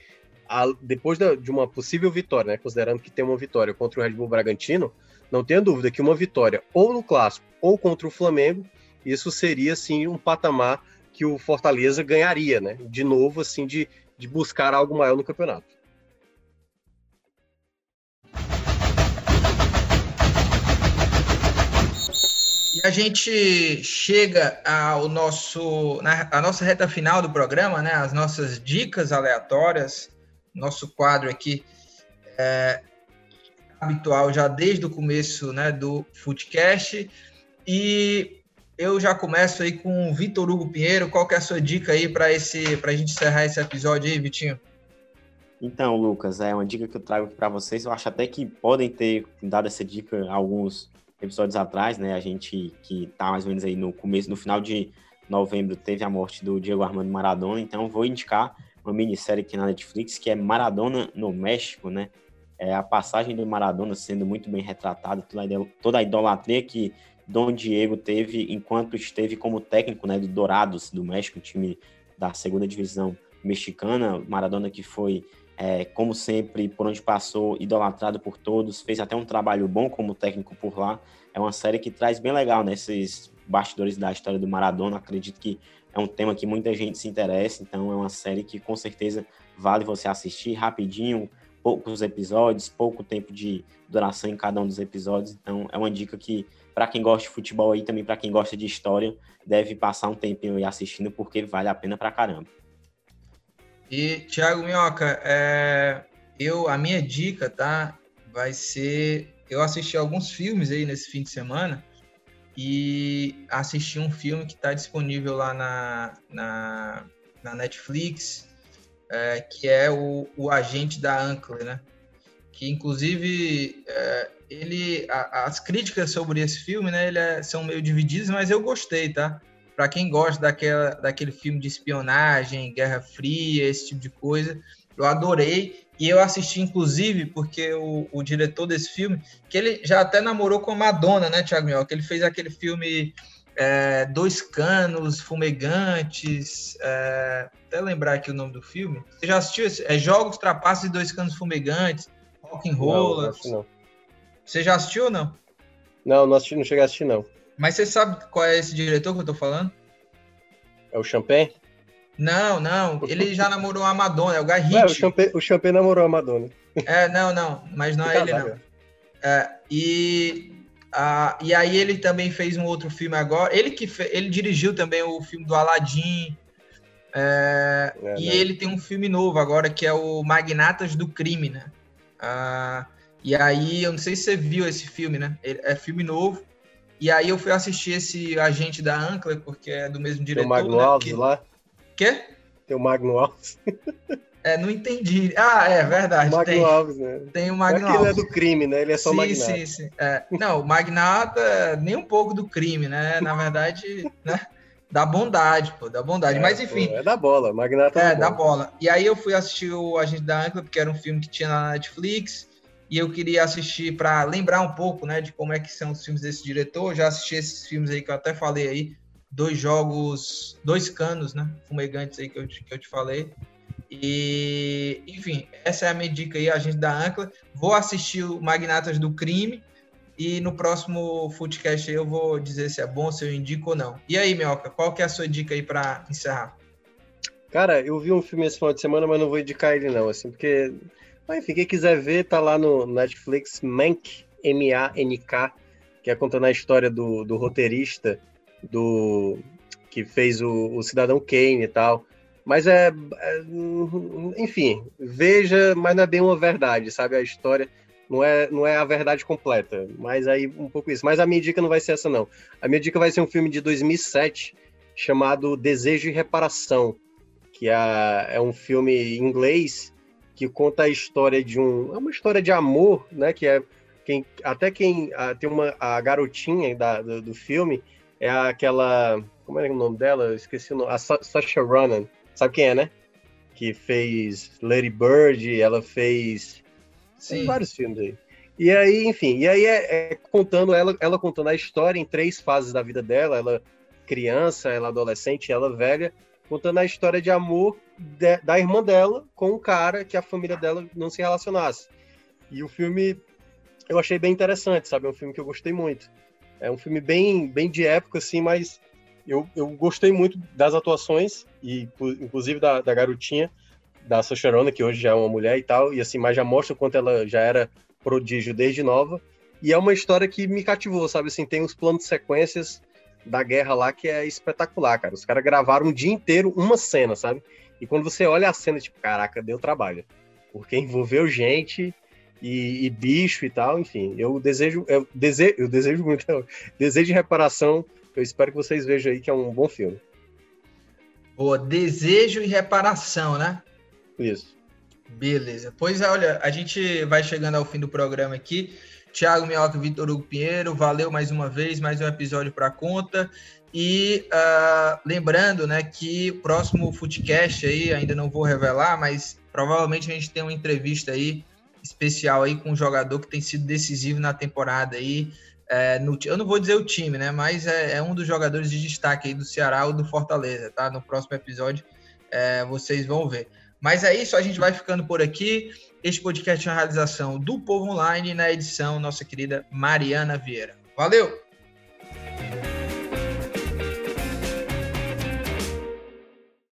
C: a, depois da, de uma possível vitória, né? Considerando que tem uma vitória contra o Red Bull Bragantino, não tenha dúvida que uma vitória ou no Clássico ou contra o Flamengo, isso seria, assim, um patamar que o Fortaleza ganharia, né? De novo, assim, de, de buscar algo maior no campeonato.
B: E a gente chega ao nosso, na, a nossa reta final do programa, né? As nossas dicas aleatórias, nosso quadro aqui. É, habitual já desde o começo né, do Footcast. E eu já começo aí com o Vitor Hugo Pinheiro. Qual que é a sua dica aí para esse para a gente encerrar esse episódio aí, Vitinho?
D: Então, Lucas, é uma dica que eu trago para vocês. Eu acho até que podem ter dado essa dica alguns episódios atrás, né? A gente que tá mais ou menos aí no começo, no final de novembro, teve a morte do Diego Armando Maradona. Então, vou indicar uma minissérie aqui na Netflix que é Maradona no México, né? É, a passagem do Maradona sendo muito bem retratada, toda a idolatria que Dom Diego teve enquanto esteve como técnico né, do Dourados do México, time da segunda divisão mexicana. Maradona que foi, é, como sempre, por onde passou, idolatrado por todos, fez até um trabalho bom como técnico por lá. É uma série que traz bem legal né, bastidores da história do Maradona. Acredito que é um tema que muita gente se interessa, então é uma série que com certeza vale você assistir rapidinho, poucos episódios, pouco tempo de duração em cada um dos episódios. Então, é uma dica que, para quem gosta de futebol e também para quem gosta de história, deve passar um tempinho aí assistindo, porque vale a pena pra caramba.
B: E, Thiago Minhoca, é, eu, a minha dica, tá? Vai ser eu assisti alguns filmes aí nesse fim de semana e assisti um filme que está disponível lá na, na, na Netflix, é, que é o, o Agente da Ankle, né? Que inclusive é, ele, a, as críticas sobre esse filme, né, ele é, são meio divididas, mas eu gostei, tá? Para quem gosta daquela, daquele filme de espionagem, Guerra Fria, esse tipo de coisa, eu adorei. E eu assisti, inclusive, porque o, o diretor desse filme, que ele já até namorou com a Madonna, né, Thiago Mioca? Ele fez aquele filme é, Dois Canos Fumegantes. É, até lembrar aqui o nome do filme. Você já assistiu? Esse? É Jogos, Trapaços e Dois Canos Fumegantes. Rock and Roll. Você já assistiu ou não?
C: Não, não, assisti, não cheguei a assistir, não.
B: Mas você sabe qual é esse diretor que eu tô falando?
C: É o Champagne?
B: Não, não. Ele já namorou a Madonna, é o Guy Ritchie.
C: o Champagne, o Champagne namorou a Madonna.
B: É, não, não. Mas não é ele, não. É, e, a, e aí ele também fez um outro filme agora. Ele que fe, ele dirigiu também o filme do Aladdin. É, é, e né? ele tem um filme novo agora que é o Magnatas do Crime, né? Ah, e aí, eu não sei se você viu esse filme, né? É filme novo. E aí eu fui assistir esse Agente da Ankler, porque é do mesmo diretor.
C: Tem o Magno né? Alves que... lá?
B: Quê?
C: Tem o Magno Alves.
B: É, não entendi. Ah, é verdade.
C: O Magno
B: tem,
C: Alves, né?
B: Tem o Magno
C: Alves. Ele é do crime, né? Ele é só
B: sim,
C: magnata.
B: Sim, sim, é, Não, o magnata nem um pouco do crime, né? Na verdade, né? Da bondade, pô, da bondade. É, Mas enfim. Pô,
C: é da bola, magnata
B: é, é da bola. E aí eu fui assistir o Agente da Ancla, porque era um filme que tinha na Netflix e eu queria assistir para lembrar um pouco, né, de como é que são os filmes desse diretor. Eu já assisti esses filmes aí que eu até falei aí, dois jogos, dois canos, né, fumegantes aí que eu, que eu te falei. E, enfim, essa é a minha dica aí, a gente da Ancla. Vou assistir o Magnatas do Crime e no próximo Footcast eu vou dizer se é bom, se eu indico ou não. E aí, Mioca, qual que é a sua dica aí para encerrar?
C: Cara, eu vi um filme esse final de semana, mas não vou indicar ele não, assim, porque mas, enfim, quem quiser ver, tá lá no Netflix, Mank, M-A-N-K, que é contando a história do, do roteirista do que fez o, o Cidadão Kane e tal. Mas é, é, Enfim, veja, mas não é bem uma verdade, sabe? A história não é, não é a verdade completa. Mas aí um pouco isso. Mas a minha dica não vai ser essa, não. A minha dica vai ser um filme de 2007 chamado Desejo e Reparação, que é, é um filme em inglês que conta a história de um. É uma história de amor, né? Que é. Quem, até quem. A, tem uma. A garotinha da, do, do, filme é aquela. Como é o nome dela? Eu esqueci o nome. A Sasha Ronan. Sabe quem é, né? Que fez Lady Bird, ela fez. Sim. vários filmes aí. E aí, enfim, e aí é, é, contando ela, ela contando a história em três fases da vida dela, ela criança, ela adolescente, ela velha, contando a história de amor de, da irmã dela com um cara que a família dela não se relacionasse. E o filme eu achei bem interessante, sabe? É um filme que eu gostei muito. É um filme bem, bem de época, assim, mas eu, eu gostei muito das atuações, e inclusive da, da garotinha, da Saoirse que hoje já é uma mulher e tal, e assim, mas já mostra o quanto ela já era prodígio desde nova. E é uma história que me cativou, sabe? Assim, tem uns planos de sequências da guerra lá que é espetacular, cara. Os caras gravaram um dia inteiro uma cena, sabe? E quando você olha a cena, tipo, caraca, deu trabalho. Porque envolveu gente e, e bicho e tal, enfim. Eu desejo, eu desejo, eu desejo muito, desejo de reparação. Eu espero que vocês vejam aí que é um bom filme.
B: Boa, desejo e reparação, né?
C: Isso.
B: Beleza. Pois é, olha, a gente vai chegando ao fim do programa aqui. Thiago Minhoca e Vitor Hugo Pinheiro, valeu mais uma vez, mais um episódio para conta. E uh, lembrando né, que o próximo Footcast aí, ainda não vou revelar, mas provavelmente a gente tem uma entrevista aí especial aí com um jogador que tem sido decisivo na temporada aí. É, no, eu não vou dizer o time, né? Mas é, é, um dos jogadores de destaque aí do Ceará ou do Fortaleza, tá? No próximo episódio é, vocês vão ver. Mas é isso, a gente vai ficando por aqui. Este podcast é uma realização do Povo Online na edição nossa querida Mariana Vieira. Valeu!